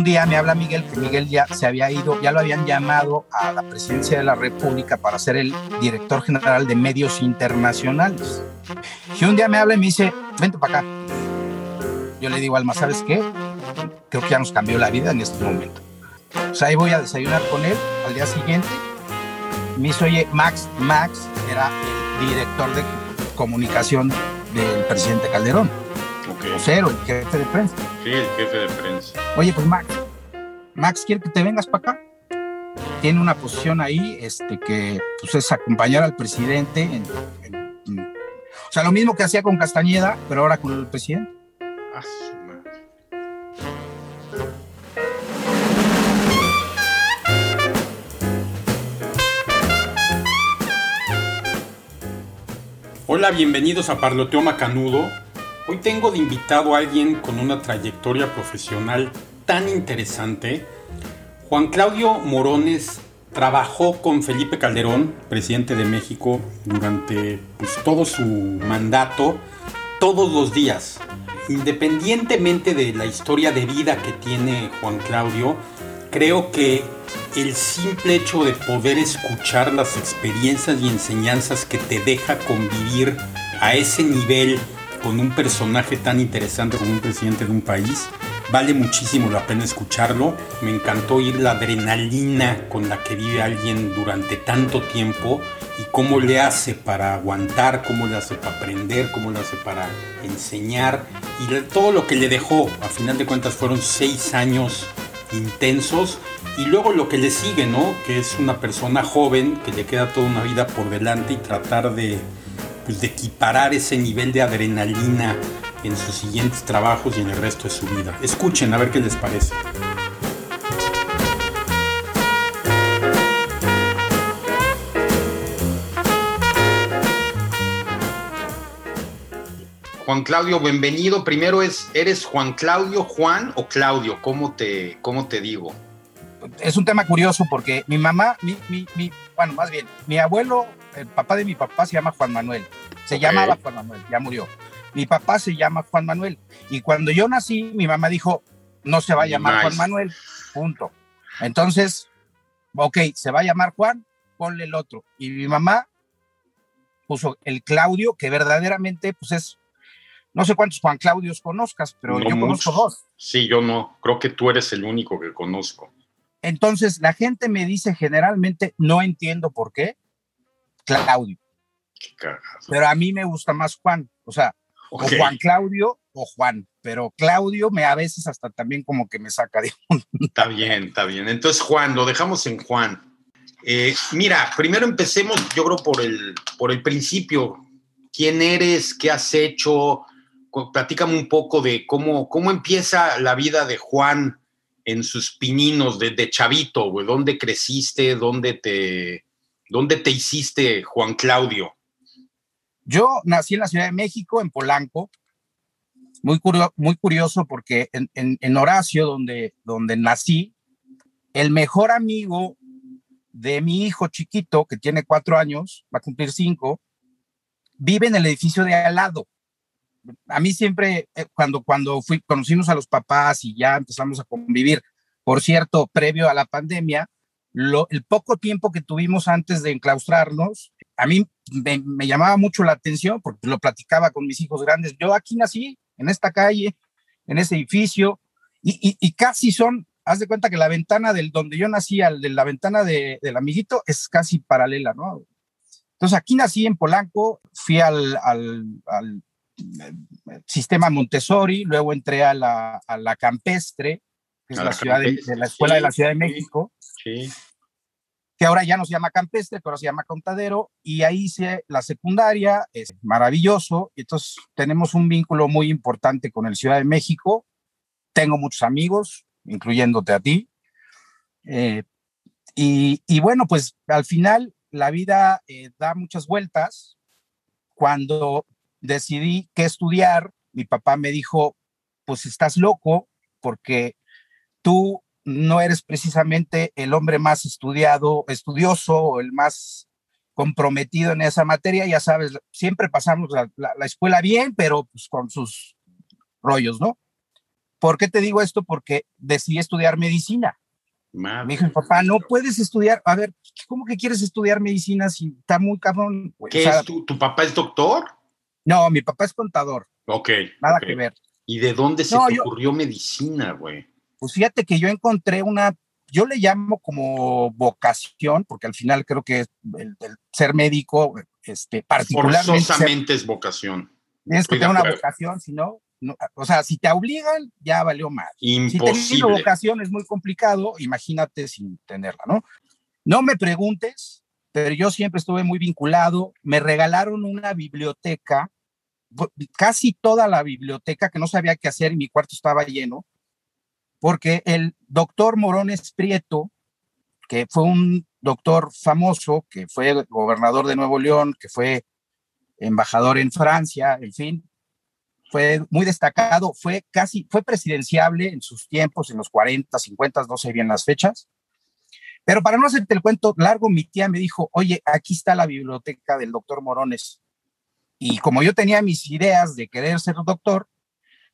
un día me habla Miguel que Miguel ya se había ido, ya lo habían llamado a la presidencia de la República para ser el director general de medios internacionales. Y un día me habla y me dice, vente para acá. Yo le digo, Alma, ¿sabes qué? Creo que ya nos cambió la vida en este momento. O sea, ahí voy a desayunar con él al día siguiente. Me dice, oye, Max, Max era el director de comunicación del presidente Calderón. Okay. O cero, el jefe de prensa. Sí, el jefe de prensa. Oye, pues Max, Max quiere que te vengas para acá. Tiene una posición ahí, este, que pues, es acompañar al presidente. En, en, en, o sea, lo mismo que hacía con Castañeda, pero ahora con el presidente. Ah, su madre. Hola, bienvenidos a Parloteo Macanudo. Hoy tengo de invitado a alguien con una trayectoria profesional tan interesante. Juan Claudio Morones trabajó con Felipe Calderón, presidente de México, durante pues, todo su mandato, todos los días. Independientemente de la historia de vida que tiene Juan Claudio, creo que el simple hecho de poder escuchar las experiencias y enseñanzas que te deja convivir a ese nivel con un personaje tan interesante como un presidente de un país, vale muchísimo la pena escucharlo. Me encantó oír la adrenalina con la que vive alguien durante tanto tiempo y cómo le hace para aguantar, cómo le hace para aprender, cómo le hace para enseñar y todo lo que le dejó. A final de cuentas fueron seis años intensos y luego lo que le sigue, ¿no? Que es una persona joven que le queda toda una vida por delante y tratar de, de equiparar ese nivel de adrenalina en sus siguientes trabajos y en el resto de su vida. Escuchen a ver qué les parece. Juan Claudio, bienvenido. Primero es, ¿eres Juan Claudio, Juan o Claudio? ¿Cómo te, cómo te digo? Es un tema curioso porque mi mamá, mi, mi, mi, bueno, más bien, mi abuelo, el papá de mi papá se llama Juan Manuel. Se okay. llamaba Juan Manuel, ya murió. Mi papá se llama Juan Manuel. Y cuando yo nací, mi mamá dijo, no se va a llamar nice. Juan Manuel, punto. Entonces, ok, se va a llamar Juan, ponle el otro. Y mi mamá puso el Claudio, que verdaderamente, pues es no sé cuántos Juan Claudios conozcas, pero no yo muchos. conozco dos. Sí, yo no. Creo que tú eres el único que conozco. Entonces, la gente me dice generalmente, no entiendo por qué, Claudio. Pero a mí me gusta más Juan. O sea, okay. o Juan Claudio o Juan. Pero Claudio me a veces hasta también como que me saca de un... Está bien, está bien. Entonces, Juan, lo dejamos en Juan. Eh, mira, primero empecemos, yo creo, por el, por el principio. ¿Quién eres? ¿Qué has hecho? platícame un poco de cómo, cómo empieza la vida de Juan en sus pininos de, de chavito, güey. ¿Dónde creciste? ¿Dónde te, ¿Dónde te hiciste, Juan Claudio? Yo nací en la Ciudad de México, en Polanco. Muy, curio, muy curioso porque en Horacio, donde, donde nací, el mejor amigo de mi hijo chiquito, que tiene cuatro años, va a cumplir cinco, vive en el edificio de al lado a mí siempre, eh, cuando, cuando fui, conocimos a los papás y ya empezamos a convivir, por cierto, previo a la pandemia, lo, el poco tiempo que tuvimos antes de enclaustrarnos, a mí me, llamaba mucho la atención porque lo platicaba con mis hijos grandes. Yo aquí nací, en esta calle, en ese edificio, y, casi son, haz de cuenta que la ventana del donde yo nací, al de la ventana de, del amiguito, es casi paralela, ¿no? Entonces aquí nací en Polanco, fui al sistema Montessori, luego entré a la, a la campestre, que es la, ciudad de, de, la escuela sí, de la Ciudad de México, sí. que ahora ya no se llama campestre, que ahora se llama contadero, y ahí hice la secundaria, es maravilloso, entonces tenemos un vínculo muy importante con el Ciudad de México, tengo muchos amigos, incluyéndote a ti, eh, y, y, bueno, pues al final la vida eh, da muchas vueltas, cuando decidí qué estudiar, mi papá me dijo, pues estás loco porque tú no eres precisamente el hombre más estudiado, estudioso o el más comprometido en esa materia, ya sabes, siempre pasamos la, la, la escuela bien, pero pues con sus rollos, ¿no? ¿Por qué te digo esto? Porque decidí estudiar medicina. Me dijo mi papá, no puedes estudiar. A ver, ¿cómo que quieres estudiar medicina si está muy cabrón? ¿Qué es tu, tu papá es doctor? No, mi papá es contador. Ok. Nada que ver. ¿Y de dónde se te ocurrió medicina, güey? Pues fíjate que yo encontré una, yo le llamo como vocación, porque al final creo que el, ser médico, este, particularmente. Forzosamente es vocación. Tienes que tener una vocación, si no, o sea, si te obligan, ya valió mal. Imposible. Si una vocación es muy complicado, imagínate sin tenerla, ¿no? No me preguntes, pero yo siempre estuve muy vinculado. Me regalaron una biblioteca casi toda la biblioteca que no sabía qué hacer y mi cuarto estaba lleno, porque el doctor Morones Prieto, que fue un doctor famoso, que fue gobernador de Nuevo León, que fue embajador en Francia, en fin, fue muy destacado, fue casi, fue presidenciable en sus tiempos, en los 40, 50, no sé bien las fechas. Pero para no hacerte el cuento largo, mi tía me dijo, oye, aquí está la biblioteca del doctor Morones. Y como yo tenía mis ideas de querer ser doctor,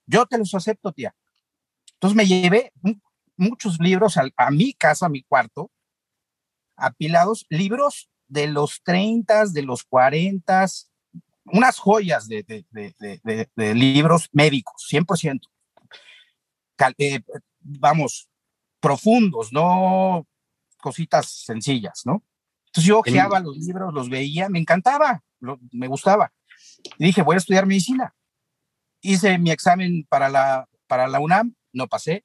yo te los acepto, tía. Entonces me llevé muchos libros a, mi casa, a mi cuarto, apilados, libros de los 30, de los 40, unas joyas de, de, libros médicos, 100%. Eh, vamos, profundos, no cositas sencillas, ¿no? Entonces yo ojeaba los libros, los veía, me encantaba, me gustaba. Y dije, voy a estudiar medicina. Hice mi examen para la, para la UNAM, no pasé,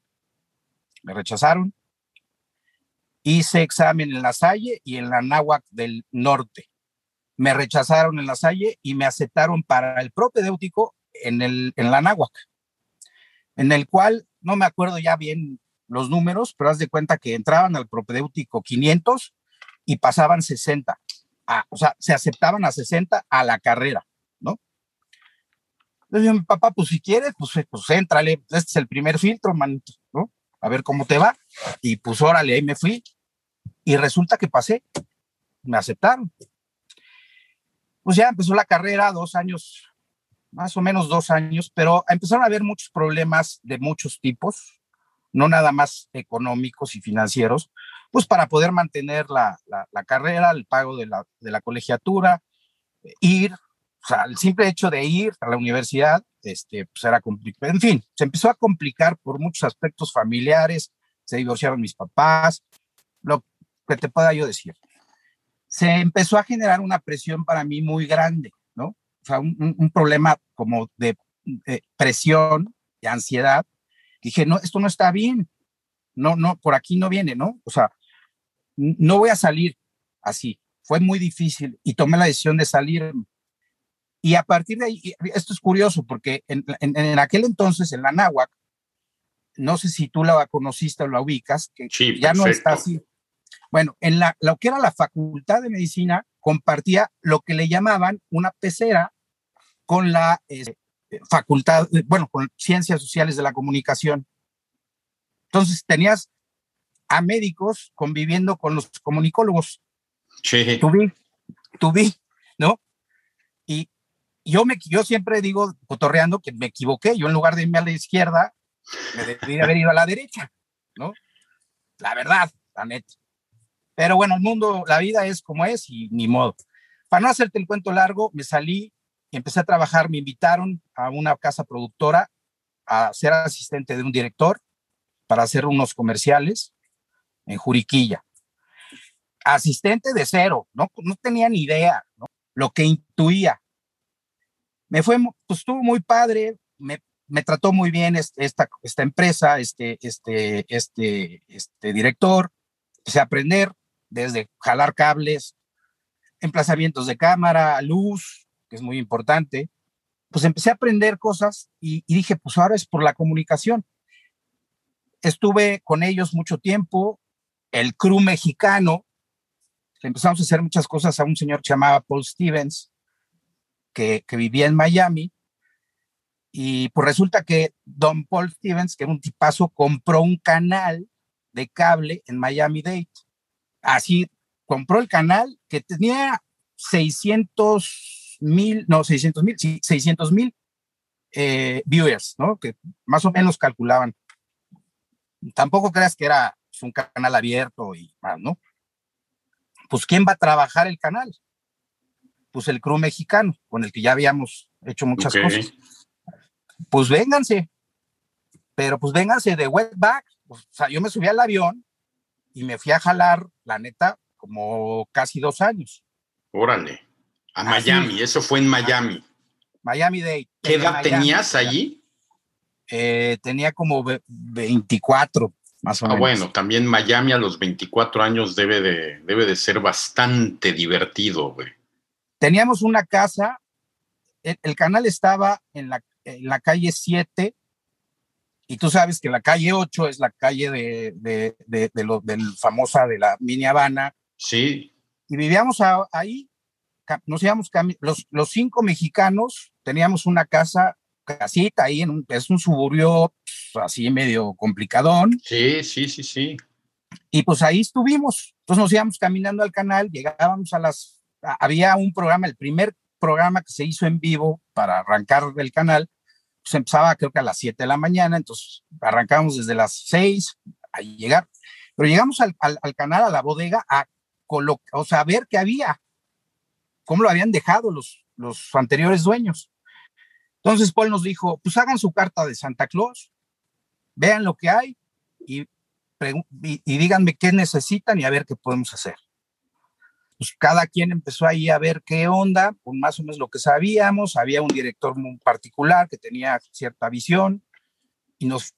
me rechazaron. Hice examen en la Salle y en la Náhuac del Norte. Me rechazaron en la Salle y me aceptaron para el propedéutico en, el, en la Náhuac, en el cual no me acuerdo ya bien los números, pero haz de cuenta que entraban al propedéutico 500 y pasaban 60. o sea, se aceptaban a 60 a la carrera. Le dije, papá, pues si quieres, pues, eh, pues éntrale, este es el primer filtro, manito, ¿no? A ver cómo te va. Y pues órale, ahí me fui. Y resulta que pasé, me aceptaron. Pues ya empezó la carrera, dos años, más o menos dos años, pero empezaron a haber muchos problemas de muchos tipos, no nada más económicos y financieros, pues para poder mantener la, la, carrera, el pago de la, de la colegiatura, ir, o sea, el simple hecho de ir a la universidad, este, pues era complicado. En fin, se empezó a complicar por muchos aspectos familiares, se divorciaron mis papás, lo que te pueda yo decir. Se empezó a generar una presión para mí muy grande, ¿no? O sea, un, problema como de, de, presión, de ansiedad. Dije, no, esto no está bien. No, no, por aquí no viene, ¿no? O sea, no voy a salir así. Fue muy difícil y tomé la decisión de salir y a partir de ahí, esto es curioso porque en, en, aquel entonces, en la náhuac, no sé si tú la conociste o la ubicas, que ya no está así. Bueno, en la, lo que era la facultad de medicina compartía lo que le llamaban una pecera con la este, facultad, bueno, con ciencias sociales de la comunicación. Entonces tenías a médicos conviviendo con los comunicólogos. Sí. Tú vi, ¿no? Y yo, me, yo siempre digo, cotorreando, que me equivoqué. Yo en lugar de irme a la izquierda, me debería haber ido a la derecha, ¿no? La verdad, la neta. Pero bueno, el mundo, la vida es como es y ni modo. Para no hacerte el cuento largo, me salí y empecé a trabajar. Me invitaron a una casa productora a ser asistente de un director para hacer unos comerciales en Juriquilla. Asistente de cero, no, no tenía ni idea. Lo que intuía, me fue, pues estuvo muy padre, me, me trató muy bien esta, esta empresa, este, este, este, este director, empecé a aprender desde jalar cables, emplazamientos de cámara, luz, que es muy importante, pues empecé a aprender cosas y, dije, pues ahora es por la comunicación. Estuve con ellos mucho tiempo, el crew mexicano, empezamos a hacer muchas cosas a un señor que se llamaba Paul Stevens, que, vivía en Miami. Y pues resulta que Don Paul Stevens, que era un tipazo, compró un canal de cable en Miami Dade. Así, compró el canal que tenía 600 mil, no, 600 mil, sí, 600 mil eh, viewers, ¿no? Que más o menos calculaban. tampoco creas que era pues, un canal abierto y más, ¿no? Pues ¿quién va a trabajar el canal? Pues el crew mexicano, con el que ya habíamos hecho muchas cosas. Pues vénganse, pero pues vénganse de wetback. O sea, yo me subí al avión y me fui a jalar, la neta, como casi dos años. Órale, a Miami, eso fue en Miami. Miami Day. ¿Qué edad tenías allí? Eh, tenía como 24, más o ah, menos. Ah, bueno, también Miami a los 24 años debe de, debe de ser bastante divertido, güey. Teníamos una casa, el, canal estaba en la, en la calle 7, y tú sabes que la calle 8 es la calle de, de, de, de lo, del famosa de la mini Habana. Sí. Y vivíamos ahí, nos íbamos, los, los cinco mexicanos teníamos una casa, casita ahí, en un, es un suburbio pues, así medio complicadón. Sí, sí, sí, sí. Y pues ahí estuvimos. Entonces nos íbamos caminando al canal, llegábamos a las, había un programa, el primer programa que se hizo en vivo para arrancar el canal, pues empezaba creo que a las 7 de la mañana, entonces arrancábamos desde las 6 a llegar, pero llegamos al, al, canal, a la bodega, a, o sea, a ver qué había, cómo lo habían dejado los, los anteriores dueños. Entonces Paul nos dijo, pues hagan su carta de Santa Claus, vean lo que hay y, y, díganme qué necesitan y a ver qué podemos hacer. Pues cada quien empezó ahí a ver qué onda, con más o menos lo que sabíamos, había un director muy particular que tenía cierta visión y nos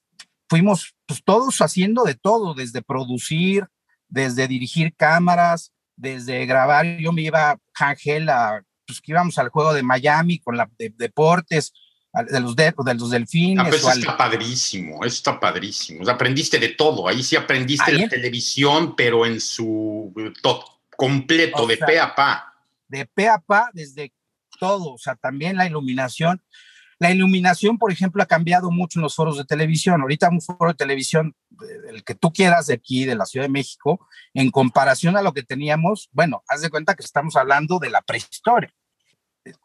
fuimos pues, todos haciendo de todo, desde producir, desde dirigir cámaras, desde grabar. Yo me iba, Ángel, a pues que íbamos al juego de Miami con la de, deportes, de los, de, los delfines. Ah, eso está padrísimo, eso está padrísimo. aprendiste de todo, ahí sí aprendiste la televisión, pero en su todo, completo, de pe a pa. De pe a pa, desde todo, o sea, también la iluminación. La iluminación, por ejemplo, ha cambiado mucho en los foros de televisión. Ahorita un foro de televisión, el que tú quieras de aquí, de la Ciudad de México, en comparación a lo que teníamos, bueno, haz de cuenta que estamos hablando de la prehistoria.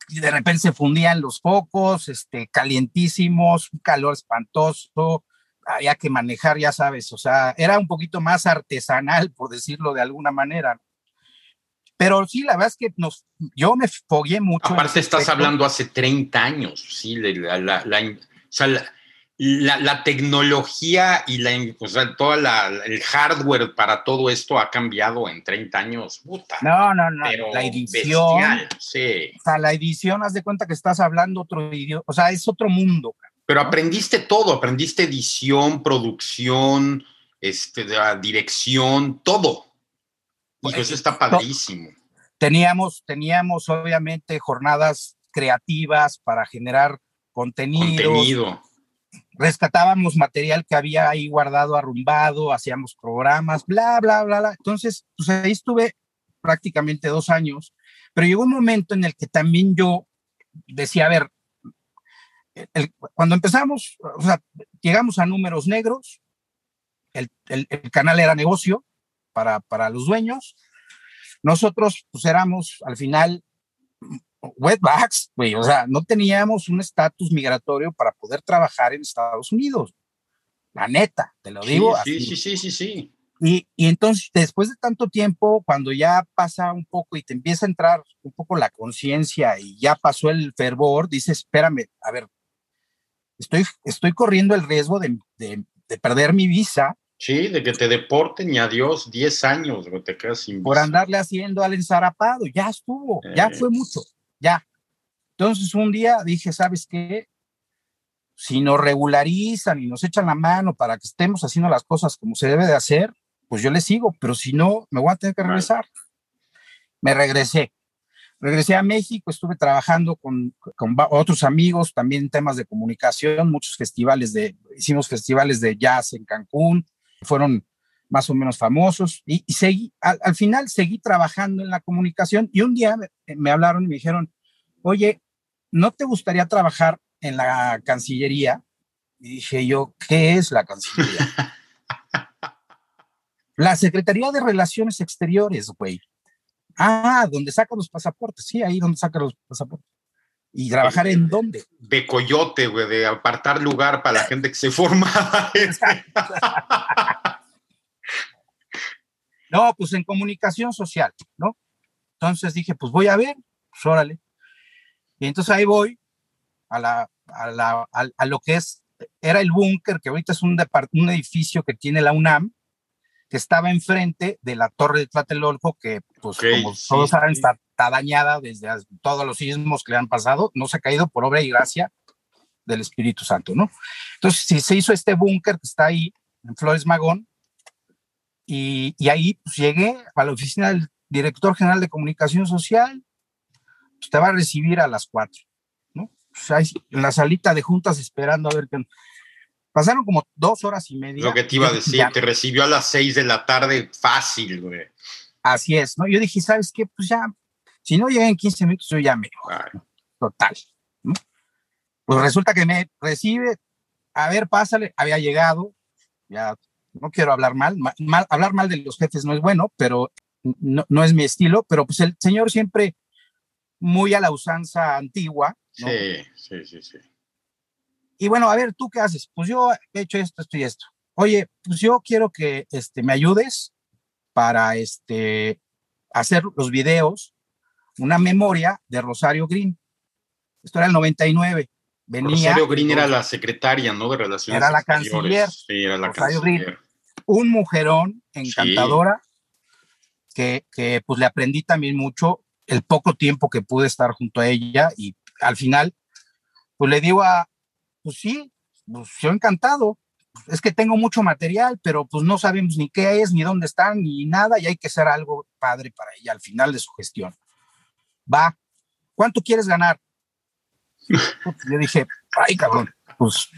Y de repente se fundían los focos, este, calientísimos, un calor espantoso, había que manejar, ya sabes, o sea, era un poquito más artesanal, por decirlo de alguna manera. Pero sí, la verdad es que nos, yo me fogué mucho. Aparte, estás hablando hace 30 años, sí, la, la, la, tecnología y la, o sea, todo el hardware para todo esto ha cambiado en 30 años. Puta, no, no, no. la edición. sí. O sea, la edición, haz de cuenta que estás hablando otro idioma, o sea, es otro mundo. Pero aprendiste todo, aprendiste edición, producción, este, dirección, todo. Y eso está padrísimo. Teníamos, teníamos obviamente jornadas creativas para generar contenido. Contenido. Rescatábamos material que había ahí guardado, arrumbado, hacíamos programas, bla, bla, bla, bla. Entonces, pues ahí estuve prácticamente dos años, pero llegó un momento en el que también yo decía, a ver, cuando empezamos, o sea, llegamos a números negros, el, el, el canal era negocio, para, para los dueños. Nosotros, pues éramos al final wetbacks, güey, o sea, no teníamos un estatus migratorio para poder trabajar en Estados Unidos. La neta, te lo digo. Sí, sí, sí, sí, sí. Y, y, entonces, después de tanto tiempo, cuando ya pasa un poco y te empieza a entrar un poco la conciencia y ya pasó el fervor, dices, espérame, a ver, estoy, estoy corriendo el riesgo de, de, de perder mi visa Sí, de que te deporten y adiós, 10 años, te quedas sin Por andarle haciendo al ensarapado, ya estuvo, ya eh. fue mucho, ya. Entonces un día dije, ¿sabes qué? Si nos regularizan y nos echan la mano para que estemos haciendo las cosas como se debe de hacer, pues yo le sigo, pero si no, me voy a tener que regresar. Me regresé. Regresé a México, estuve trabajando con, con, otros amigos, también temas de comunicación, muchos festivales de, hicimos festivales de jazz en Cancún, fueron más o menos famosos y, seguí, al, final seguí trabajando en la comunicación y un día me, hablaron y me dijeron, oye, ¿no te gustaría trabajar en la Cancillería? Y dije yo, ¿qué es la Cancillería? la Secretaría de Relaciones Exteriores, güey. Ah, donde sacan los pasaportes, sí, ahí donde sacan los pasaportes. ¿Y trabajar en dónde? De coyote, güey, de apartar lugar para la gente que se formaba. no, pues en comunicación social, ¿no? Entonces dije, pues voy a ver, pues órale. Y entonces ahí voy a, la, a, la, a, lo que es, era el búnker, que ahorita es un, un edificio que tiene la UNAM, que estaba enfrente de la torre de Tlatelolco, que pues como todos saben está, dañada desde todos los sismos que le han pasado, no se ha caído por obra y gracia del Espíritu Santo, ¿no? Entonces, si se hizo este búnker que está ahí, en Flores Magón, y, y ahí pues, llegué a la oficina del director general de comunicación social, pues, te va a recibir a las cuatro, ¿no? Pues, en la salita de juntas esperando a ver qué Pasaron como dos horas y media. Lo que te iba a decir, te recibió a las seis de la tarde fácil, güey. Así es, ¿no? Yo dije, ¿sabes qué? Pues ya, si no llegué en 15 minutos, yo ya me Total. Pues resulta que me recibe, a ver, pásale, había llegado, ya no quiero hablar mal, mal hablar mal de los jefes no es bueno, pero no, no, es mi estilo, pero pues el señor siempre muy a la usanza antigua. Sí, sí, sí, sí. Y bueno, a ver, ¿tú qué haces? Pues yo he hecho esto, esto y esto. Oye, pues yo quiero que este, me ayudes para este, hacer los videos, una memoria de Rosario Green. Esto era el 99. Venía, Rosario Green era la secretaria, ¿no? De Relaciones Era la canciller. Sí, era la Rosario canciller. Green, un mujerón encantadora que, que pues le aprendí también mucho el poco tiempo que pude estar junto a ella y al final pues le digo a, pues sí, pues yo encantado. Es que tengo mucho material, pero pues no sabemos ni qué es, ni dónde están, ni nada, y hay que hacer algo padre para ella al final de su gestión. Va, ¿cuánto quieres ganar? yo dije, ay, cabrón, pues,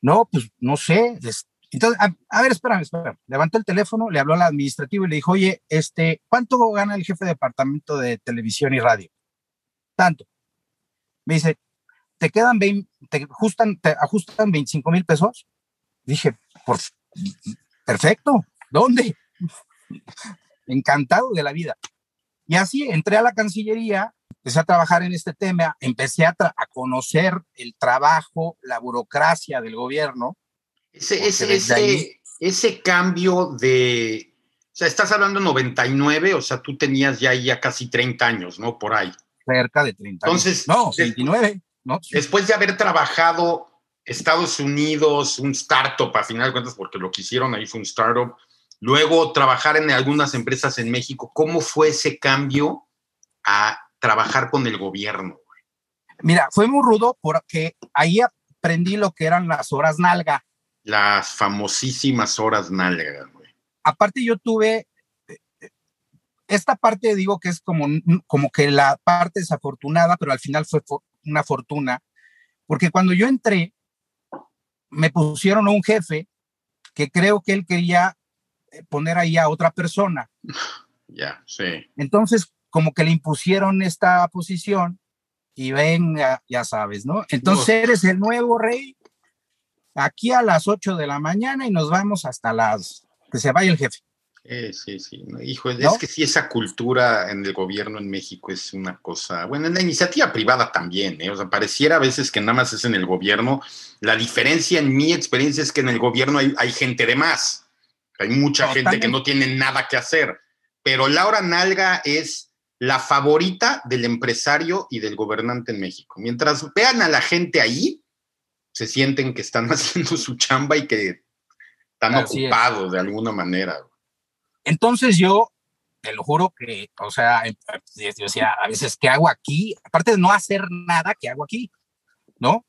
no, pues no sé. Entonces, a, ver, espérame, espérame. Levantó el teléfono, le habló al administrativo y le dijo, oye, este, ¿cuánto gana el jefe de departamento de televisión y radio? Tanto. Me dice, te quedan 20, te ajustan, te ajustan 25 mil pesos. Dije, por, perfecto, ¿dónde? Encantado de la vida. Y así entré a la Cancillería, empecé a trabajar en este tema, empecé a, a conocer el trabajo, la burocracia del gobierno. Ese, ese, ese, ese cambio de, o sea, estás hablando 99, o sea, tú tenías ya, ya casi 30 años, ¿no? Por ahí. Cerca de 30 Entonces, No, 29. Después de haber trabajado Estados Unidos, un startup a final de cuentas, porque lo que hicieron ahí fue un startup, luego trabajar en algunas empresas en México, ¿cómo fue ese cambio a trabajar con el gobierno? Mira, fue muy rudo porque ahí aprendí lo que eran las horas nalga. Las famosísimas horas nalga, güey. Aparte yo tuve eh, esta parte digo que es como, como que la parte desafortunada, pero al final fue una fortuna, porque cuando yo entré, me pusieron a un jefe que creo que él quería eh, poner ahí a otra persona. Ya, sí. Entonces, como que le impusieron esta posición y venga, ya sabes, ¿no? Entonces eres el nuevo rey aquí a las 8 de la mañana y nos vamos hasta las que se vaya el jefe. Eh, sí, sí, hijo, es que sí, esa cultura en el gobierno en México es una cosa, bueno, en la iniciativa privada también, ¿eh? o sea, pareciera a veces que nada más es en el gobierno. La diferencia en mi experiencia es que en el gobierno hay, gente de más, hay mucha gente que no tiene nada que hacer, pero Laura Nalga es la favorita del empresario y del gobernante en México. Mientras vean a la gente ahí, se sienten que están haciendo su chamba y que están ocupados de alguna manera. Entonces yo, te lo juro que, o sea, em, yo decía, a veces, ¿qué hago aquí? Aparte de no hacer nada, ¿qué hago aquí? ¿No?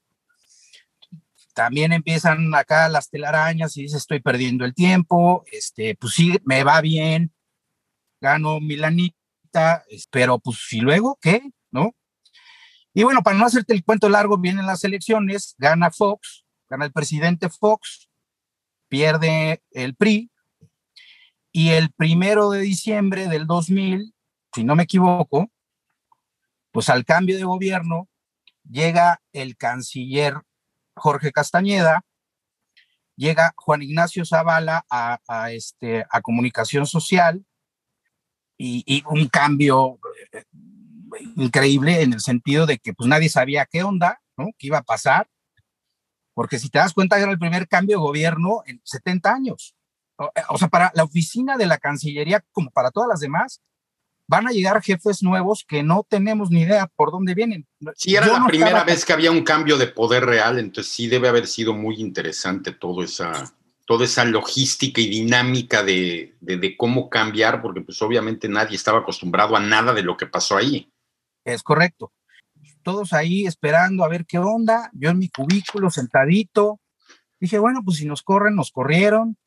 También empiezan acá las telarañas y dices, estoy perdiendo el tiempo, este, pues sí, me va bien, gano Milanita, pero pues, ¿y luego qué? ¿No? Y bueno, para no hacerte el cuento largo, vienen las elecciones, gana Fox, gana el presidente Fox, pierde el PRI, y el primero de diciembre del 2000, si no me equivoco, pues al cambio de gobierno llega el canciller Jorge Castañeda, llega Juan Ignacio Zavala a, este, a comunicación social y, un cambio increíble en el sentido de que pues nadie sabía qué onda, ¿no? ¿Qué iba a pasar? Porque si te das cuenta, era el primer cambio de gobierno en 70 años. O, eh, o sea, para la oficina de la Cancillería, como para todas las demás, van a llegar jefes nuevos que no tenemos ni idea por dónde vienen. Sí, era la primera vez que había un cambio de poder real, entonces sí debe haber sido muy interesante todo esa, toda esa logística y dinámica de, de, cómo cambiar, porque pues obviamente nadie estaba acostumbrado a nada de lo que pasó ahí. Es correcto. Todos ahí esperando a ver qué onda, yo en mi cubículo sentadito, dije, bueno, pues si nos corren, nos corrieron,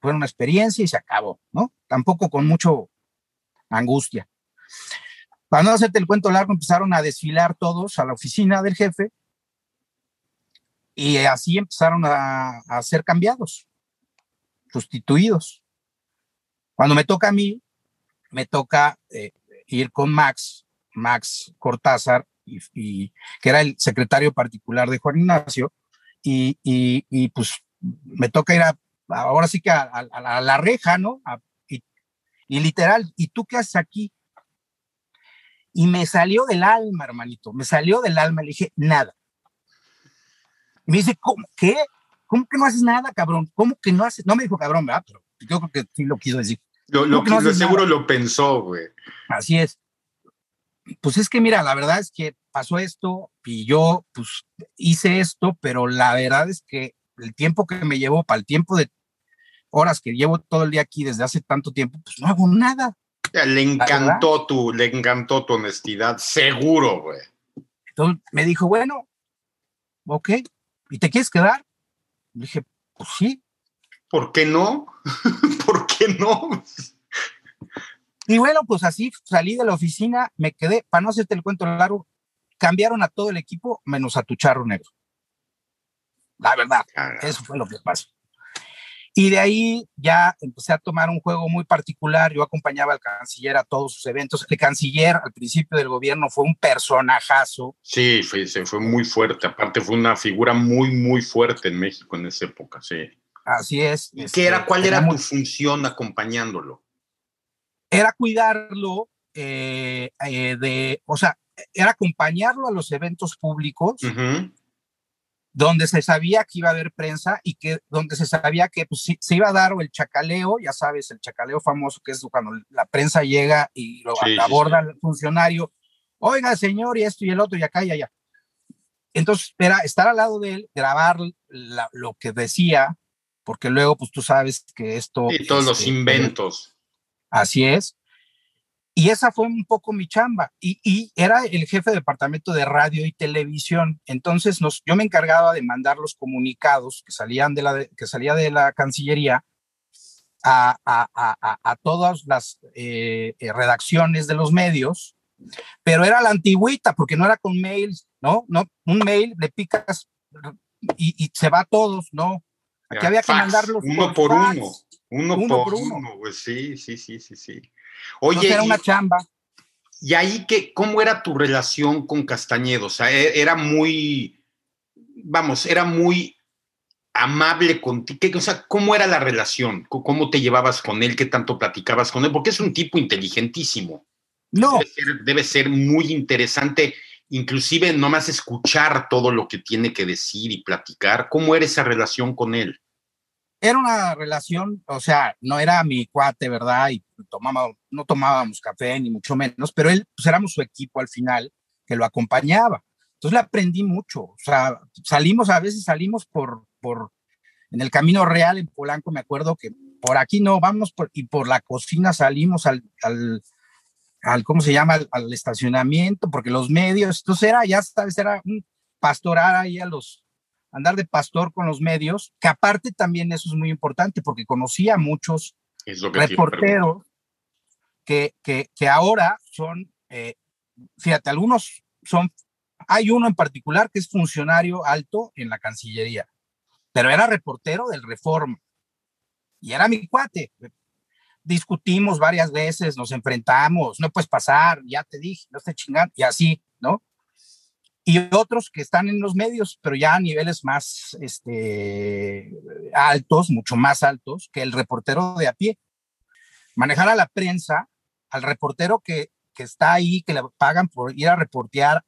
fue una experiencia y se acabó, ¿no? Tampoco con mucho angustia. Para no hacerte el cuento largo, empezaron a desfilar todos a la oficina del jefe y así empezaron a, ser cambiados, sustituidos. Cuando me toca a mí, me toca eh, ir con Max, Max Cortázar, y, que era el secretario particular de Juan Ignacio, y, y pues me toca ir a, ahora sí que a, la reja, ¿no? Y, literal, ¿y tú qué haces aquí? Y me salió del alma, hermanito, me salió del alma, le dije, nada. me dice, ¿cómo? ¿Qué? ¿Cómo que no haces nada, cabrón? ¿Cómo que no haces? No me dijo cabrón, ¿verdad? Pero yo creo que sí lo quiso decir. Lo, lo, no seguro lo pensó, güey. Así es. Pues es que mira, la verdad es que pasó esto y yo pues hice esto, pero la verdad es que el tiempo que me llevó para el tiempo de horas que llevo todo el día aquí desde hace tanto tiempo, pues no hago nada. Le encantó tu, le encantó tu honestidad, seguro, güey. Entonces me dijo, bueno, ok, ¿y te quieres quedar? Le dije, pues sí. ¿Por qué no? ¿Por qué no? y bueno, pues así salí de la oficina, me quedé, para no hacerte el cuento largo, cambiaron a todo el equipo menos a tu charro negro. La verdad, eso fue lo que pasó. Y de ahí ya empecé a tomar un juego muy particular. Yo acompañaba al canciller a todos sus eventos. El canciller al principio del gobierno fue un personajazo. Sí, fue, fue muy fuerte. Aparte fue una figura muy, muy fuerte en México en esa época, sí. Así es. ¿Y qué era, este, cuál era, tu función acompañándolo? Era cuidarlo eh, eh, de, o sea, era acompañarlo a los eventos públicos donde se sabía que iba a haber prensa y que donde se sabía que pues, se iba a dar el chacaleo, ya sabes, el chacaleo famoso que es cuando la prensa llega y lo aborda el funcionario, oiga señor y esto y el otro y acá y allá. Entonces era estar al lado de él, grabar lo que decía, porque luego pues tú sabes que esto... Y todos los este, inventos. Así es. Y esa fue un poco mi chamba. Y, era el jefe de departamento de radio y televisión. Entonces nos, yo me encargaba de mandar los comunicados que salían de la, que salía de la Cancillería a, a, todas las eh, eh, redacciones de los medios, pero era la antigüita, porque no era con mails, ¿no? no un mail le picas y, se va a todos, ¿no? Aquí había que mandarlos. Uno por, uno. Uno, por, uno, pues sí, sí, sí, sí, sí. Oye, era una chamba. ¿Y ahí qué, cómo era tu relación con Castañedo? O sea, e, era muy, vamos, era muy amable contigo. O sea, ¿cómo era la relación? ¿Cómo te llevabas con él? ¿Qué tanto platicabas con él? Porque es un tipo inteligentísimo. No. Debe ser, debe ser muy interesante, inclusive nomás escuchar todo lo que tiene que decir y platicar. ¿Cómo era esa relación con él? Era una relación, o sea, no era mi cuate, ¿verdad? Y tomábamos, no tomábamos café, ni mucho menos, pero él, pues éramos su equipo al final que lo acompañaba. Entonces le aprendí mucho, o sea, salimos, a veces salimos por, por, en el camino real en Polanco, me acuerdo que por aquí no, vamos por, y por la cocina salimos al, al, al ¿cómo se llama? Al, al, estacionamiento, porque los medios, entonces era, ya sabes, era un pastorar ahí a los, andar de pastor con los medios, que aparte también eso es muy importante porque conocía a muchos reporteros que, que, que, ahora son, eh, fíjate, algunos son, hay uno en particular que es funcionario alto en la Cancillería, pero era reportero del Reforma y era mi cuate. Discutimos varias veces, nos enfrentamos, no puedes pasar, ya te dije, no esté chingando, y así, ¿no? Y otros que están en los medios, pero ya a niveles más este, altos, mucho más altos que el reportero de a pie. Manejar a la prensa, al reportero que que está ahí, que le pagan por ir a reportear,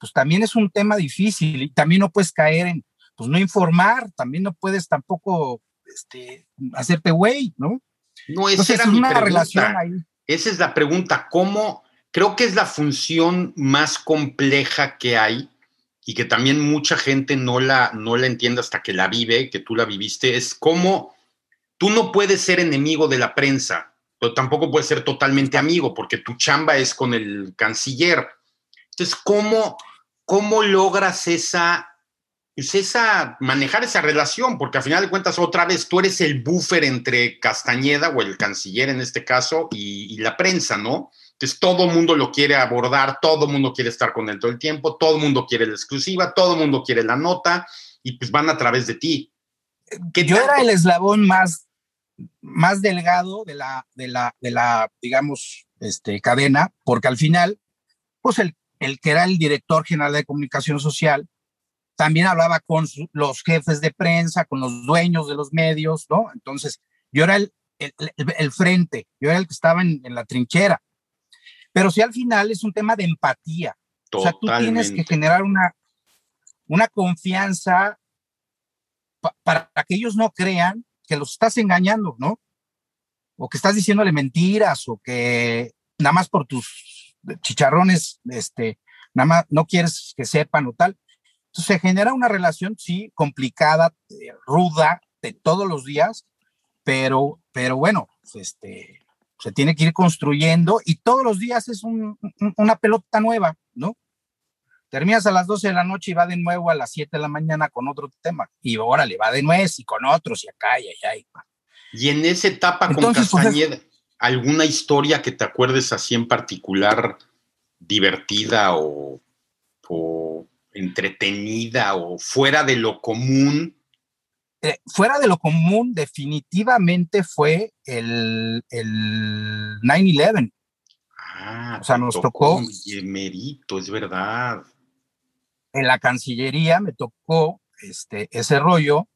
pues también es un tema difícil y también no puedes caer en, pues no informar, también no puedes tampoco este, hacerte güey, ¿no? No, esa era mi relación ahí. Esa es la pregunta, ¿cómo? Creo que es la función más compleja que hay y que también mucha gente no la, no la entiende hasta que la vive, que tú la viviste, es cómo tú no puedes ser enemigo de la prensa, pero tampoco puedes ser totalmente amigo, porque tu chamba es con el canciller. Entonces, ¿cómo, cómo logras esa, pues esa, manejar esa relación? Porque al final de cuentas, otra vez, tú eres el buffer entre Castañeda o el canciller en este caso y, la prensa, ¿no? Entonces, todo el mundo lo quiere abordar, todo el mundo quiere estar con él todo el tiempo, todo el mundo quiere la exclusiva, todo el mundo quiere la nota y pues van a través de ti. Yo era el eslabón más más delgado de la, de la, de la digamos, este, cadena, porque al final, pues el, el que era el director general de comunicación social, también hablaba con los jefes de prensa, con los dueños de los medios, ¿no? Entonces, yo era el, el, el frente, yo era el que estaba en, en, la trinchera. Pero si al final es un tema de empatía. O sea, tú tienes que generar una, una confianza para que ellos no crean que los estás engañando, ¿no? O que estás diciéndole mentiras o que nada más por tus chicharrones, este, nada más no quieres que sepan o tal. Entonces se genera una relación, sí, complicada, eh, ruda, de todos los días, pero, pero bueno, pues, este, se tiene que ir construyendo y todos los días es una pelota nueva, ¿no? Terminas a las 12 de la noche y va de nuevo a las 7 de la mañana con otro tema. Y órale, va de nuez y con otros y acá y allá. Y, en esa etapa con pues, Castañeda, ¿alguna historia que te acuerdes así en particular divertida o, entretenida o fuera de lo común? Eh, fuera de lo común, definitivamente fue el, el 9-11. Ah, o sea, nos tocó. Mérito, es verdad en la Cancillería me tocó este, ese rollo.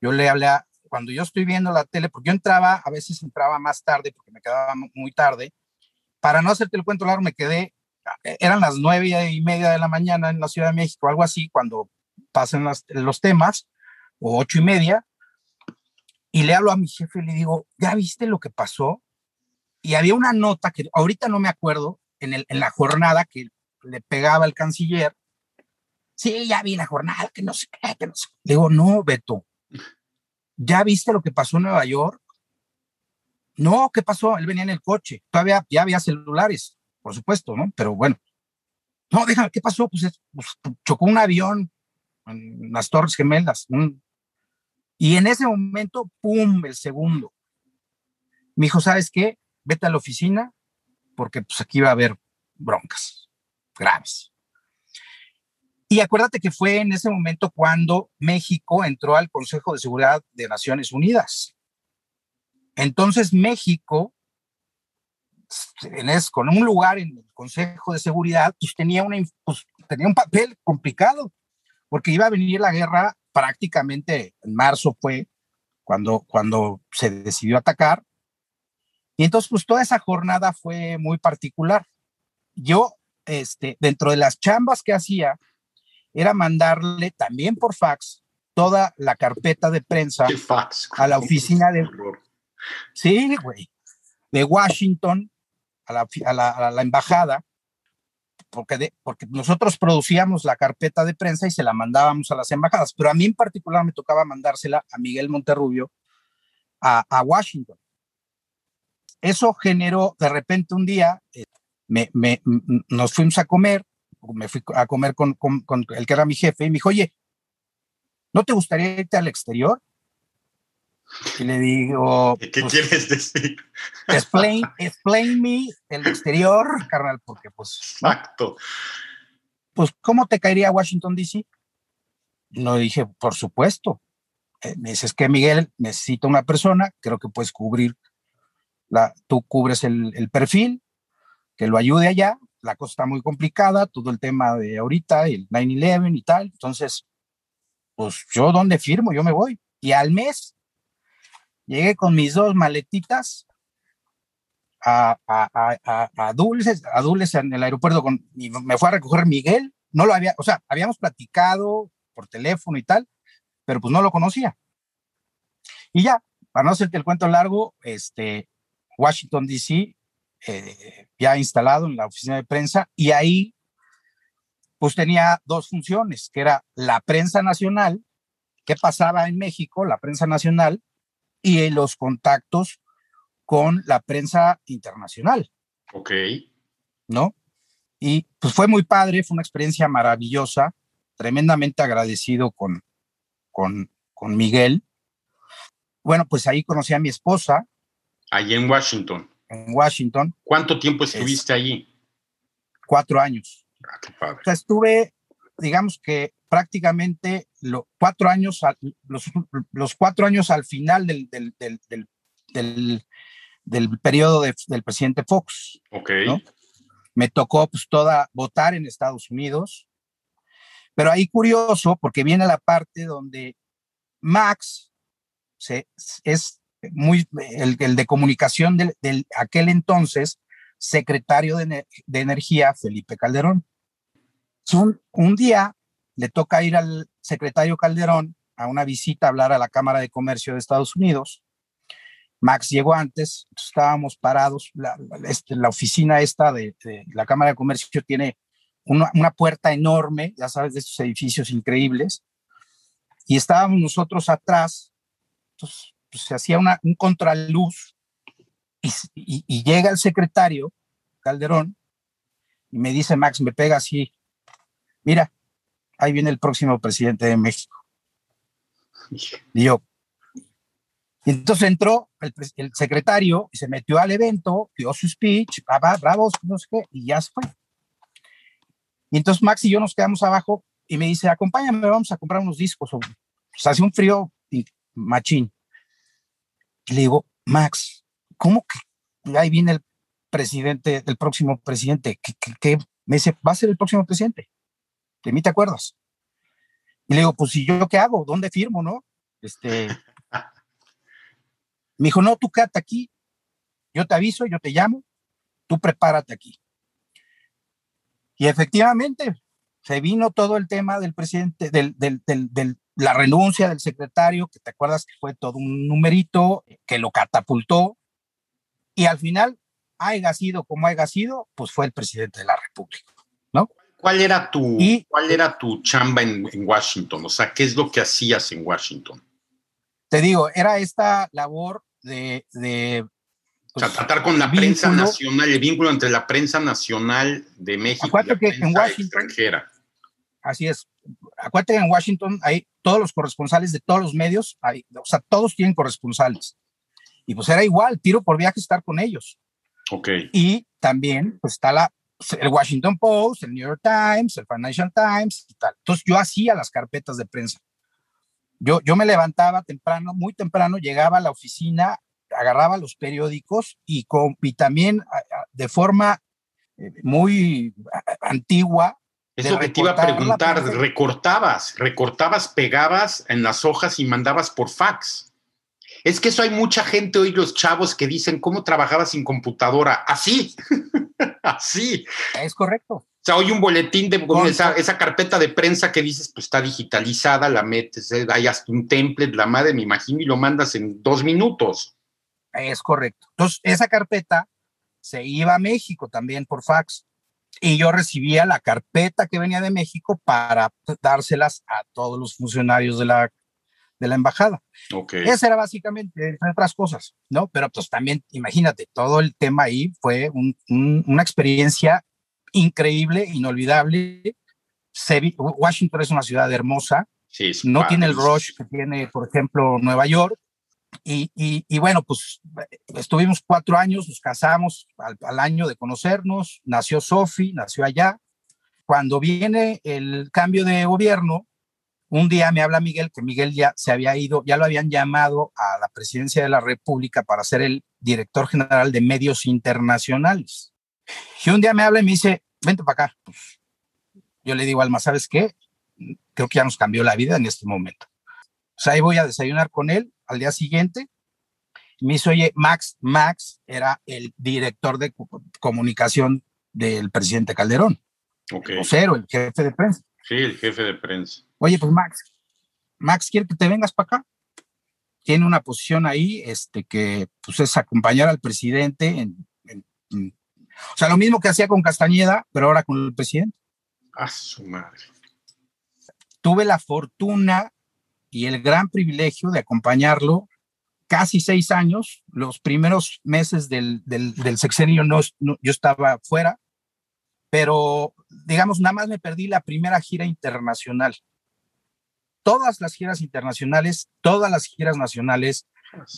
Yo le hablé a, cuando yo estoy viendo la tele, porque yo entraba, a veces entraba más tarde porque me quedaba muy tarde. Para no hacerte el cuento largo, me quedé, eran las nueve y media de la mañana en la Ciudad de México, algo así, cuando pasan los temas, o ocho y media, y le hablo a mi jefe y le digo, ¿ya viste lo que pasó? Y había una nota que ahorita no me acuerdo, en, el, en la jornada que le pegaba el canciller, sí, ya vi la jornada, que no sé qué, que no sé. Le digo, no, Beto, ¿ya viste lo que pasó en Nueva York? No, ¿qué pasó? Él venía en el coche, todavía ya había celulares, por supuesto, ¿no? Pero bueno, no, déjame, ¿qué pasó? Pues, pues chocó un avión en las Torres Gemelas. y en ese momento, ¡pum!, el segundo. Me dijo, ¿sabes qué? Vete a la oficina porque pues aquí va a haber broncas graves. Y acuérdate que fue en ese momento cuando México entró al Consejo de Seguridad de Naciones Unidas. Entonces México, con un lugar en el Consejo de Seguridad, pues tenía, una, pues, tenía un papel complicado, porque iba a venir la guerra prácticamente en marzo fue cuando, cuando se decidió atacar. Y entonces, pues toda esa jornada fue muy particular. Yo, este, dentro de las chambas que hacía, era mandarle también por fax toda la carpeta de prensa a la oficina de... Sí, güey. De Washington a la, a la, embajada, porque, porque nosotros producíamos la carpeta de prensa y se la mandábamos a las embajadas, pero a mí en particular me tocaba mandársela a Miguel Monterrubio a, Washington. Eso generó de repente un día, eh, me, me, nos fuimos a comer me fui a comer con, el que era mi jefe y me dijo, oye, ¿no te gustaría irte al exterior? Y le digo... ¿Qué pues, quieres decir? Explain, explain me el exterior, carnal, porque pues... Exacto. Pues, ¿cómo te caería Washington, D.C.? No dije, por supuesto. Eh, me dices que Miguel necesita una persona, creo que puedes cubrir, la, tú cubres el, el perfil, que lo ayude allá, la cosa está muy complicada, todo el tema de ahorita, el 9-11 y tal. Entonces, pues yo dónde firmo, yo me voy. Y al mes llegué con mis dos maletitas a, a, a, Dulces, a Dulces en el aeropuerto con, y me fue a recoger Miguel. No lo había, o sea, habíamos platicado por teléfono y tal, pero pues no lo conocía. Y ya, para no hacerte el cuento largo, este, Washington, D.C., eh, ya instalado en la oficina de prensa, y ahí pues tenía dos funciones, que era la prensa nacional, qué pasaba en México, la prensa nacional, y los contactos con la prensa internacional. Ok. ¿No? Y pues fue muy padre, fue una experiencia maravillosa, tremendamente agradecido con, con, con Miguel. Bueno, pues ahí conocí a mi esposa. Allí en Washington. En Washington. ¿Cuánto tiempo estuviste allí? Cuatro años. Ah, qué padre. O sea, estuve, digamos que prácticamente lo, cuatro años, los, los, cuatro años al final del, del, del, del, del periodo del presidente Fox. Ok. Me tocó pues toda votar en Estados Unidos, pero ahí curioso porque viene la parte donde Max se, es muy el, el de comunicación del, del, aquel entonces secretario de, de Energía, Felipe Calderón. Un, un, día le toca ir al secretario Calderón a una visita a hablar a la Cámara de Comercio de Estados Unidos. Max llegó antes, estábamos parados, la, este, oficina esta de, la Cámara de Comercio tiene una, puerta enorme, ya sabes, de estos edificios increíbles, y estábamos nosotros atrás, pues, se hacía una, un contraluz, y, y, y llega el secretario Calderón, y me dice, Max, me pega así, mira, ahí viene el próximo presidente de México. Y yo, y entonces entró el, secretario y se metió al evento, dio su speech, bravo, bravo, no sé qué, y ya se fue. Y entonces Max y yo nos quedamos abajo y me dice, acompáñame, vamos a comprar unos discos. O, hace un frío machín. Y le digo, Max, ¿cómo que ahí viene el presidente, el próximo presidente? ¿Qué, qué, qué? Me dice, va a ser el próximo presidente. ¿De mí te acuerdas? Y le digo, pues, ¿y yo qué hago? ¿Dónde firmo, no? Este, me dijo, no, tú quédate aquí, yo te aviso, yo te llamo, tú prepárate aquí. Y efectivamente, se vino todo el tema del presidente, del, del, del, del, la renuncia del secretario, que te acuerdas que fue todo un numerito que lo catapultó, y al final, haya sido como haya sido, pues fue el presidente de la República, ¿no? ¿Cuál era tu, y, cuál era tu chamba en, en Washington? O sea, ¿qué es lo que hacías en Washington? te digo, era esta labor de... de pues, o sea, tratar con la vínculo, prensa nacional, el vínculo entre la prensa nacional de México y la que prensa en Washington, extranjera. Así es. Acuérdate que en Washington hay todos los corresponsales de todos los medios, hay, o sea, todos tienen corresponsales. Y pues era igual, tiro por viaje estar con ellos. Ok. Y también, pues está la, el Washington Post, el New York Times, el Financial Times y tal. Entonces yo hacía las carpetas de prensa. Yo, yo me levantaba temprano, muy temprano, llegaba a la oficina, agarraba los periódicos y, con, y también de forma eh, muy antigua. Es lo que te iba a preguntar, recortabas, recortabas, pegabas en las hojas y mandabas por fax. Es que eso hay mucha gente hoy, los chavos, que dicen, ¿cómo trabajabas sin computadora? Así, así. Es correcto. O sea, hoy un boletín de con esa, esa, carpeta de prensa que dices, pues está digitalizada, la metes, eh, hay hasta un template, la madre, me imagino, y lo mandas en dos minutos. Es correcto. Entonces, esa carpeta se iba a México también por fax. Y yo recibía la carpeta que venía de México para dárselas a todos los funcionarios de la, de la embajada. Okay. Esa era básicamente, entre otras cosas, ¿no? Pero pues también, imagínate, todo el tema ahí fue un, un, una experiencia increíble, inolvidable. Washington es una ciudad hermosa, sí, no tiene el rush que tiene, por ejemplo, Nueva York. Y, y, y, bueno, pues estuvimos cuatro años, nos casamos al, al año de conocernos, nació Sophie, nació allá. Cuando viene el cambio de gobierno, un día me habla Miguel, que Miguel ya se había ido, ya lo habían llamado a la presidencia de la República para ser el director general de medios internacionales. Y un día me habla y me dice, vente para acá. Pues, yo le digo, Alma, ¿sabes qué? Creo que ya nos cambió la vida en este momento. O sea, ahí voy a desayunar con él al día siguiente Me hizo, oye, Max, Max era el director de comunicación del presidente Calderón. Ok. O cero, el jefe de prensa. Sí, el jefe de prensa. Oye, pues Max, Max quiere que te vengas para acá. Tiene una posición ahí, este, que pues es acompañar al presidente en, en, en o sea, lo mismo que hacía con Castañeda, pero ahora con el presidente. A su madre. Tuve la fortuna y el gran privilegio de acompañarlo casi seis años. Los primeros meses del, del, del sexenio no, no, yo estaba fuera, pero digamos, nada más me perdí la primera gira internacional. Todas las giras internacionales, todas las giras nacionales,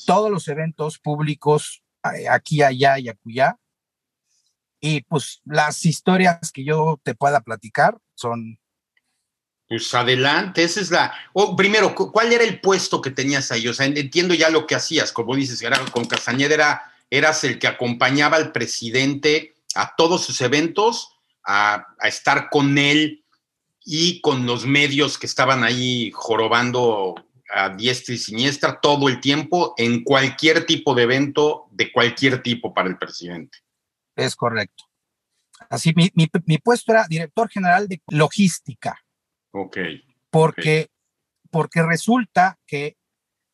todos los eventos públicos, eh, aquí, allá y acullá, y pues las historias que yo te pueda platicar son... Pues adelante, esa es la... Oh, primero, ¿cuál era el puesto que tenías ahí? O sea, entiendo ya lo que hacías, como dices, con Castañeda era, eras el que acompañaba al presidente a todos sus eventos, a, a estar con él y con los medios que estaban ahí jorobando a diestra y siniestra todo el tiempo en cualquier tipo de evento de cualquier tipo para el presidente. Es correcto. Así, mi, mi, mi, puesto era director general de logística. Ok. Porque, okay. porque resulta que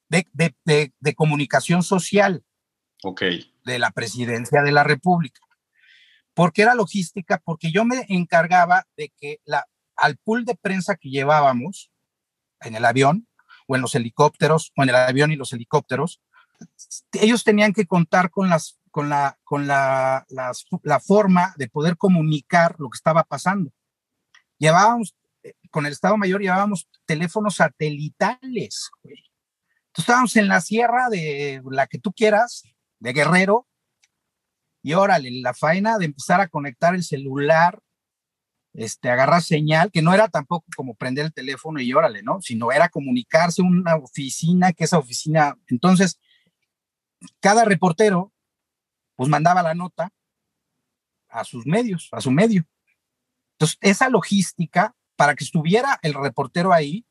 de, de, de, de, comunicación social. Ok. De la presidencia de la República. Porque era logística, porque yo me encargaba de que la, al pool de prensa que llevábamos en el avión o en los helicópteros, o en el avión y los helicópteros, ellos tenían que contar con las con la, con la, la, la, forma de poder comunicar lo que estaba pasando. Llevábamos, con el Estado Mayor llevábamos teléfonos satelitales, güey. Entonces estábamos en la sierra de la que tú quieras, de Guerrero, y órale, la faena de empezar a conectar el celular, este, agarrar señal, que no era tampoco como prender el teléfono y órale, ¿no? Sino era comunicarse una oficina, que esa oficina, entonces, cada reportero pues mandaba la nota a sus medios, a su medio. Entonces, esa logística, para que estuviera el reportero ahí,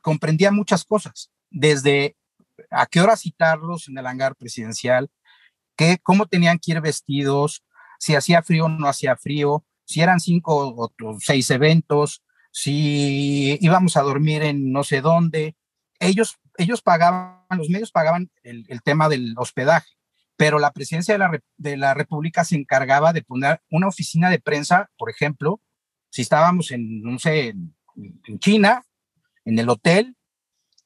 comprendía muchas cosas, desde a qué hora citarlos en el hangar presidencial, qué, cómo tenían que ir vestidos, si hacía frío o no hacía frío, si eran cinco o seis eventos, si íbamos a dormir en no sé dónde. Ellos, ellos pagaban, los medios pagaban el, tema del hospedaje pero la presidencia de la, de la, República se encargaba de poner una oficina de prensa, por ejemplo, si estábamos en, no sé, en China, en el hotel,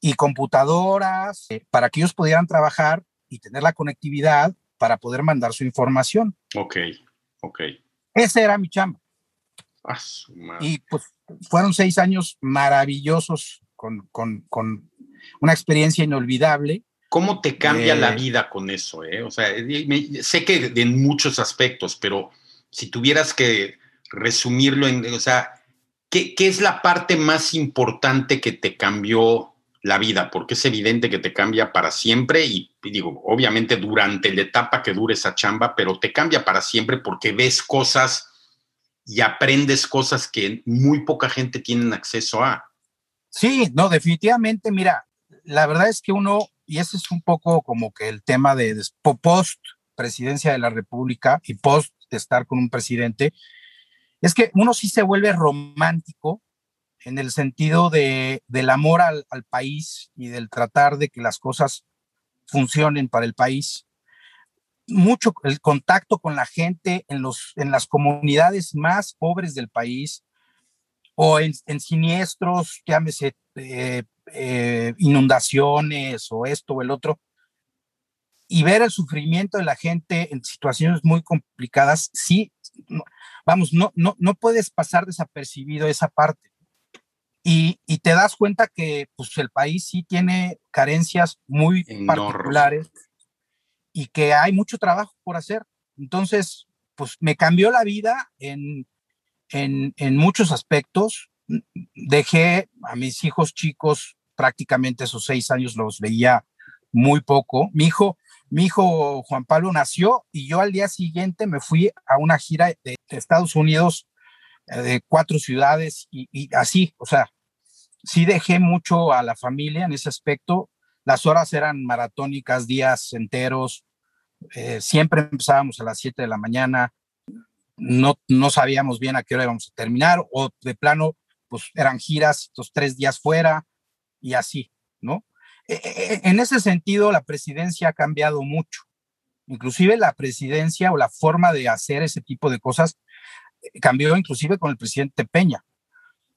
y computadoras eh, para que ellos pudieran trabajar y tener la conectividad para poder mandar su información. Ok, ok. Ese era mi chamba. Ah, y pues fueron seis años maravillosos con, con, con una experiencia inolvidable ¿Cómo te cambia eh, la vida con eso? Eh? O sea, me, sé que en muchos aspectos, pero si tuvieras que resumirlo en, o sea, ¿qué, ¿qué, es la parte más importante que te cambió la vida? Porque es evidente que te cambia para siempre y, y digo, obviamente durante la etapa que dure esa chamba, pero te cambia para siempre porque ves cosas y aprendes cosas que muy poca gente tiene acceso a. Sí, no, definitivamente, mira, la verdad es que uno y ese es un poco como que el tema de, de post presidencia de la República y post estar con un presidente, es que uno sí se vuelve romántico en el sentido de, del amor al, al, país y del tratar de que las cosas funcionen para el país. Mucho el contacto con la gente en, los, en las comunidades más pobres del país o en, en siniestros, llámese eh, eh, inundaciones o esto o el otro, y ver el sufrimiento de la gente en situaciones muy complicadas, sí, no, vamos, no, no, no puedes pasar desapercibido esa parte. Y, y, te das cuenta que pues, el país sí tiene carencias muy Enorme. particulares y que hay mucho trabajo por hacer. Entonces, pues me cambió la vida en, en, en muchos aspectos. Dejé a mis hijos chicos prácticamente esos seis años los veía muy poco. Mi hijo, mi hijo Juan Pablo nació y yo al día siguiente me fui a una gira de, Estados Unidos eh, de cuatro ciudades y, y, así, o sea, sí dejé mucho a la familia en ese aspecto las horas eran maratónicas, días enteros, eh, siempre empezábamos a las 7 de la mañana, no, no sabíamos bien a qué hora íbamos a terminar, o de plano, pues eran giras, estos tres días fuera y así, ¿no? E, e, e, en ese sentido, la presidencia ha cambiado mucho. Inclusive la presidencia o la forma de hacer ese tipo de cosas eh, cambió inclusive con el presidente Peña.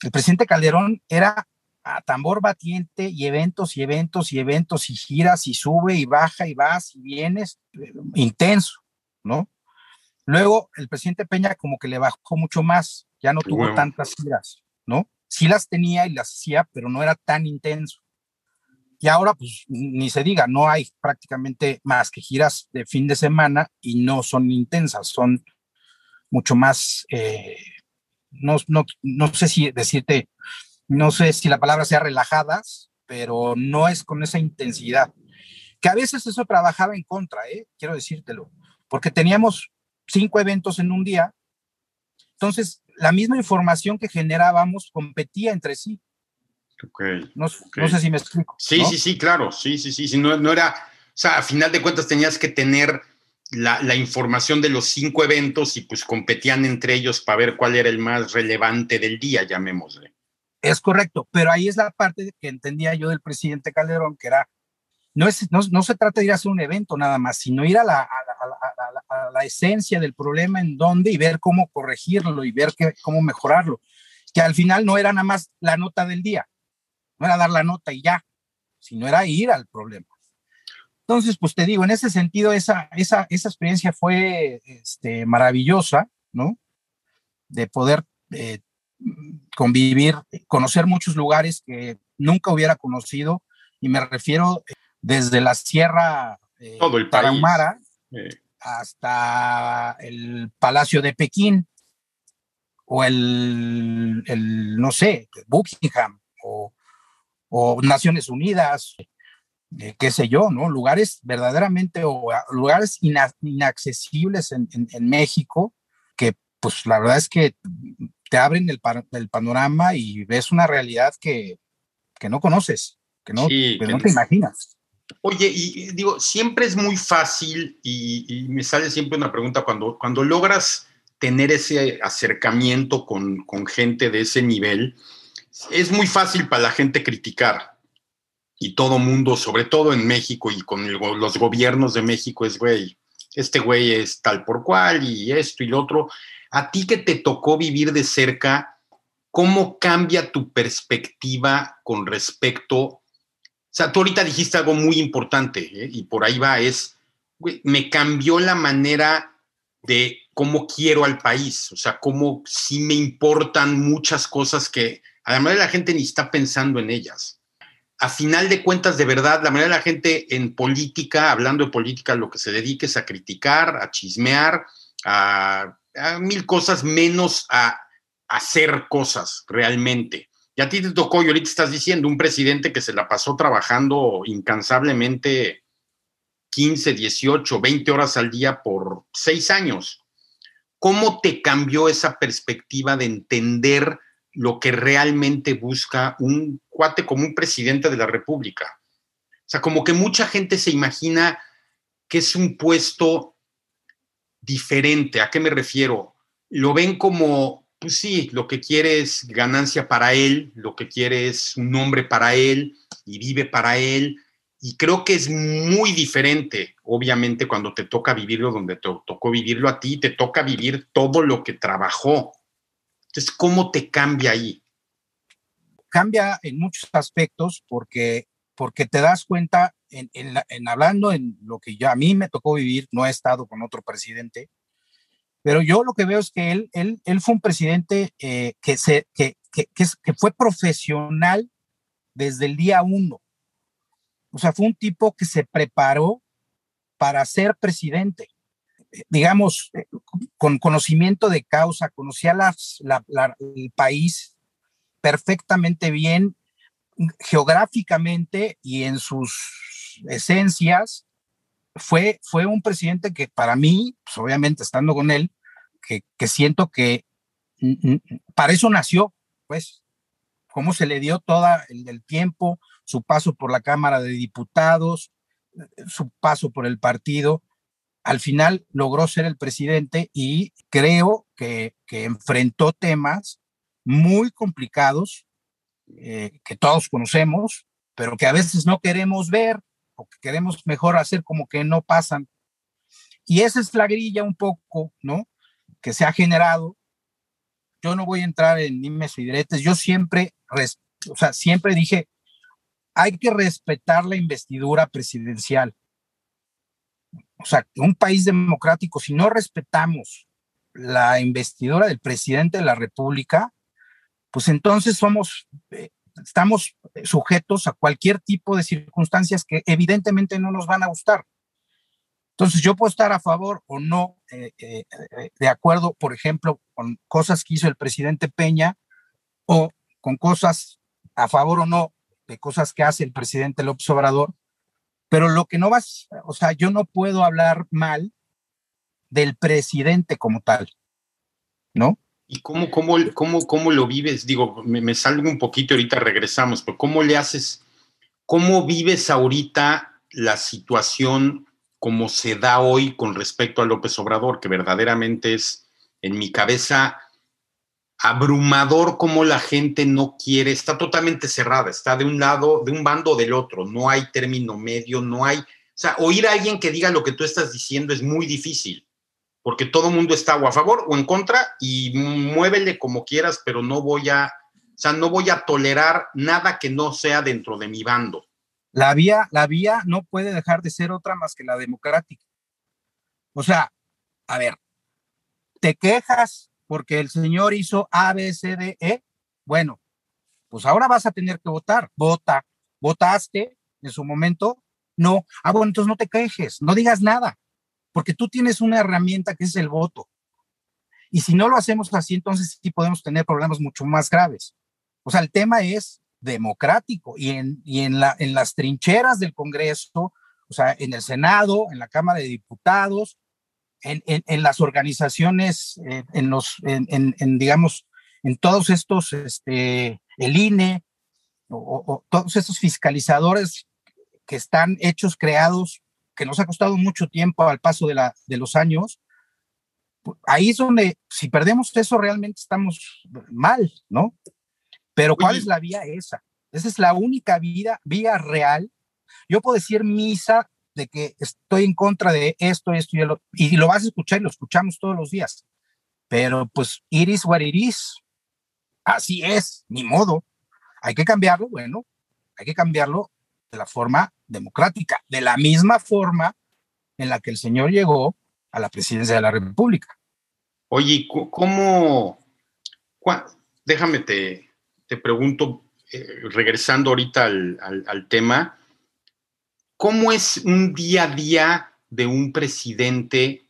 El presidente Calderón era a tambor batiente y eventos y eventos y eventos y giras y sube y baja y vas y vienes, eh, intenso, ¿no? Luego el presidente Peña como que le bajó mucho más, ya no tuvo tantas giras, ¿no? Sí las tenía y las hacía, pero no era tan intenso. Y ahora, pues, ni se diga, no hay prácticamente más que giras de fin de semana y no son intensas, son mucho más, eh, no, no, no sé si decirte, no sé si la palabra sea relajadas, pero no es con esa intensidad. Que a veces eso trabajaba en contra, ¿eh? quiero decírtelo, porque teníamos cinco eventos en un día, entonces la misma información que generábamos competía entre sí. No, sé si me explico. Sí, sí, sí, claro. Sí, sí, sí. no, no era. O sea, a final de cuentas tenías que tener la, la, información de los cinco eventos y pues competían entre ellos para ver cuál era el más relevante del día, llamémosle. Es correcto, pero ahí es la parte que entendía yo del presidente Calderón, que era, no, es, no, no se trata de ir a hacer un evento nada más, sino ir a la, a, a, la, esencia del problema en dónde y ver cómo corregirlo y ver cómo mejorarlo. Que al final no era nada más la nota del día, no era dar la nota y ya, sino era ir al problema. Entonces, pues te digo, en ese sentido, esa, esa, esa experiencia fue este, maravillosa, ¿no? De poder eh, convivir, conocer muchos lugares que nunca hubiera conocido, y me refiero desde la Sierra eh, Todo el Tarahumara hasta el Palacio de Pekín, o el, el no sé, Buckingham, o o Naciones Unidas, eh, qué sé yo, ¿no? Lugares verdaderamente o lugares inaccesibles en, México que pues la verdad es que te abren el, el panorama y ves una realidad que, que no conoces, que no, no te imaginas. Oye, y digo, siempre es muy fácil y, me sale siempre una pregunta cuando, cuando logras tener ese acercamiento con, con gente de ese nivel, es muy fácil para la gente criticar y todo mundo, sobre todo en México y con los gobiernos de México, es, güey, este güey es tal por cual y esto y lo otro. A ti que te tocó vivir de cerca, ¿cómo cambia tu perspectiva con respecto? O sea, tú ahorita dijiste algo muy importante ¿eh? y por ahí va, es, me cambió la manera de cómo quiero al país, o sea, cómo sí me importan muchas cosas que Además, la gente ni está pensando en ellas. A final de cuentas, de verdad, la mayoría de la gente en política, hablando de política, lo que se dedique es a criticar, a chismear, a, mil cosas, menos a, hacer cosas realmente. Y a ti te tocó, y ahorita estás diciendo, un presidente que se la pasó trabajando incansablemente 15, 18, 20 horas al día por seis años. ¿Cómo te cambió esa perspectiva de entender lo que realmente busca un cuate como un presidente de la República. O sea, como que mucha gente se imagina que es un puesto diferente. ¿A qué me refiero? Lo ven como, pues sí, lo que quiere es ganancia para él, lo que quiere es un nombre para él y vive para él. Y creo que es muy diferente, obviamente, cuando te toca vivirlo donde te tocó vivirlo a ti, te toca vivir todo lo que trabajó. Entonces, ¿cómo te cambia ahí? Cambia en muchos aspectos porque, porque te das cuenta, en, en, hablando en lo que ya a mí me tocó vivir, no he estado con otro presidente, pero yo lo que veo es que él, él, él fue un presidente eh, que, se, que, que, que fue profesional desde el día uno. O sea, fue un tipo que se preparó para ser presidente digamos, eh, con conocimiento de causa, conocía las, el país perfectamente bien geográficamente y en sus esencias. Fue, fue un presidente que para mí, pues obviamente estando con él, que, que siento que para eso nació, pues, cómo se le dio todo el, el tiempo, su paso por la Cámara de Diputados, su paso por el partido, al final logró ser el presidente y creo que, enfrentó temas muy complicados eh, que todos conocemos, pero que a veces no queremos ver o que queremos mejor hacer como que no pasan. Y esa es la grilla un poco, ¿no? Que se ha generado. Yo no voy a entrar en nimes y diretes. Yo siempre, o sea, siempre dije, hay que respetar la investidura presidencial. O sea, un país democrático, si no respetamos la investidura del presidente de la República, pues entonces somos, eh, estamos sujetos a cualquier tipo de circunstancias que evidentemente no nos van a gustar. Entonces yo puedo estar a favor o no eh, eh, de acuerdo, por ejemplo, con cosas que hizo el presidente Peña o con cosas a favor o no de cosas que hace el presidente López Obrador, pero lo que no vas, o sea, yo no puedo hablar mal del presidente como tal, ¿no? ¿Y cómo, cómo, cómo, cómo lo vives? Digo, me, salgo un poquito, ahorita regresamos, pero ¿cómo le haces, cómo vives ahorita la situación como se da hoy con respecto a López Obrador, que verdaderamente es, en mi cabeza, abrumador como la gente no quiere, está totalmente cerrada, está de un lado, de un bando o del otro, no hay término medio, no hay, o sea, oír a alguien que diga lo que tú estás diciendo es muy difícil, porque todo mundo está o a favor o en contra y muévele como quieras, pero no voy a, o sea, no voy a tolerar nada que no sea dentro de mi bando. La vía, la vía no puede dejar de ser otra más que la democrática. O sea, a ver, te quejas porque el señor hizo A, B, C, D, E. Bueno, pues ahora vas a tener que votar. Vota. ¿Votaste en su momento? No. Ah, bueno, entonces no te quejes, no digas nada, porque tú tienes una herramienta que es el voto. Y si no lo hacemos así, entonces sí podemos tener problemas mucho más graves. O sea, el tema es democrático y en, y en, la, en las trincheras del Congreso, o sea, en el Senado, en la Cámara de Diputados, en, las organizaciones, eh, en los, en, digamos, en todos estos, este, el INE, o, todos estos fiscalizadores que están hechos, creados, que nos ha costado mucho tiempo al paso de, la, de los años, ahí es donde, si perdemos eso, realmente estamos mal, ¿no? Pero ¿cuál es la vía esa? Esa es la única vía, vía real. Yo puedo decir misa de que estoy en contra de esto, esto y lo, y lo vas a escuchar y lo escuchamos todos los días. Pero pues iris what iris. Así es, ni modo. Hay que cambiarlo, bueno, hay que cambiarlo de la forma democrática, de la misma forma en la que el señor llegó a la presidencia de la República. Oye, ¿cómo? Déjame te, te pregunto, eh, regresando ahorita al, al tema, ¿Cómo es un día a día de un presidente?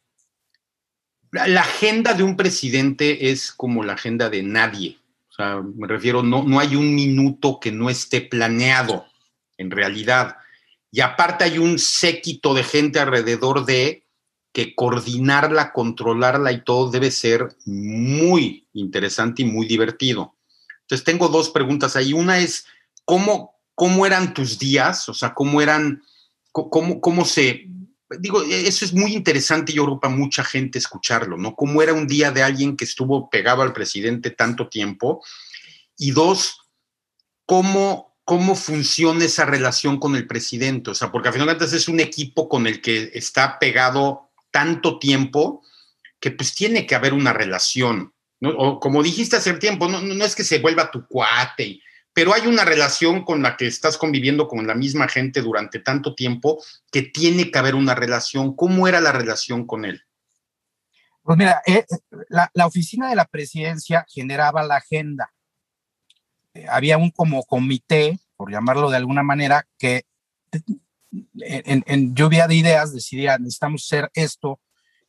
La, agenda de un presidente es como la agenda de nadie. O sea, me refiero, no, no hay un minuto que no esté planeado, en realidad. Y aparte hay un séquito de gente alrededor de que coordinarla, controlarla y todo debe ser muy interesante y muy divertido. Entonces tengo dos preguntas ahí. Una es, ¿cómo, cómo eran tus días? O sea, ¿cómo eran cómo, cómo se... Digo, e, eso es muy interesante yo creo para mucha gente escucharlo, ¿no? Cómo era un día de alguien que estuvo pegado al presidente tanto tiempo. Y dos, cómo, cómo funciona esa relación con el presidente. O sea, porque al final de cuentas es un equipo con el que está pegado tanto tiempo que pues tiene que haber una relación. O como dijiste hace tiempo, no, no, es que se vuelva tu cuate pero hay una relación con la que estás conviviendo con la misma gente durante tanto tiempo que tiene que haber una relación. ¿Cómo era la relación con él? Pues mira, eh, la, oficina de la presidencia generaba la agenda. Eh, había un como comité, por llamarlo de alguna manera, que en, en, lluvia de ideas decidía, necesitamos ser esto,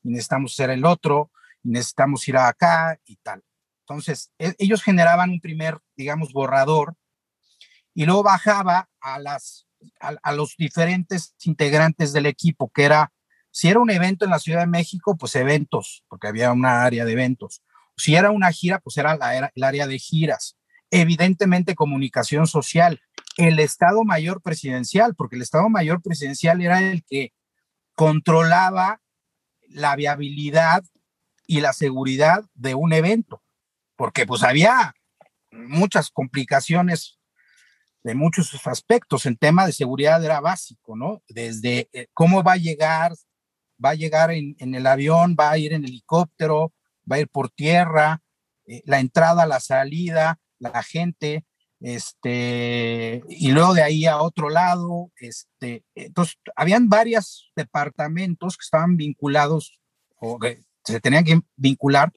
y necesitamos ser el otro, y necesitamos ir acá y tal. Entonces, e, ellos generaban un primer, digamos, borrador y luego bajaba a, las, a, los diferentes integrantes del equipo, que era, si era un evento en la Ciudad de México, pues eventos, porque había una área de eventos. Si era una gira, pues la, era el área de giras. Evidentemente, comunicación social. el Estado Mayor Presidencial, porque el Estado Mayor Presidencial era el que controlaba la viabilidad y la seguridad de un evento, porque pues había muchas complicaciones de muchos aspectos. En tema de seguridad era básico, ¿no? Desde eh, cómo va a llegar, va a llegar en, el avión, va a ir en helicóptero, va a ir por tierra, eh, la entrada, la salida, la gente, este, y luego de ahí a otro lado, este, entonces, habían varios departamentos que estaban vinculados o que se tenían que vincular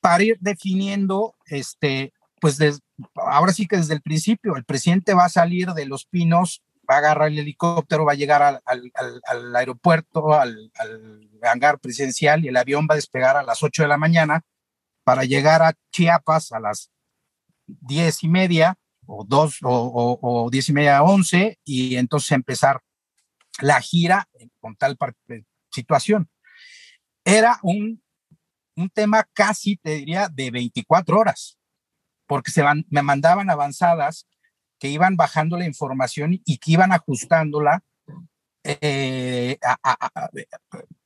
para ir definiendo, este, pues ahora sí que desde el principio, el presidente va a salir de Los Pinos, va a agarrar el helicóptero, va a llegar al, al aeropuerto, al, hangar presidencial y el avión va a despegar a las 8 de la mañana para llegar a Chiapas a las diez y media o dos o, diez y media a once y entonces empezar la gira con tal eh, situación. Era un, un tema casi, te diría, de 24 horas, porque se me mandaban avanzadas que iban bajando la información y que iban ajustándola eh,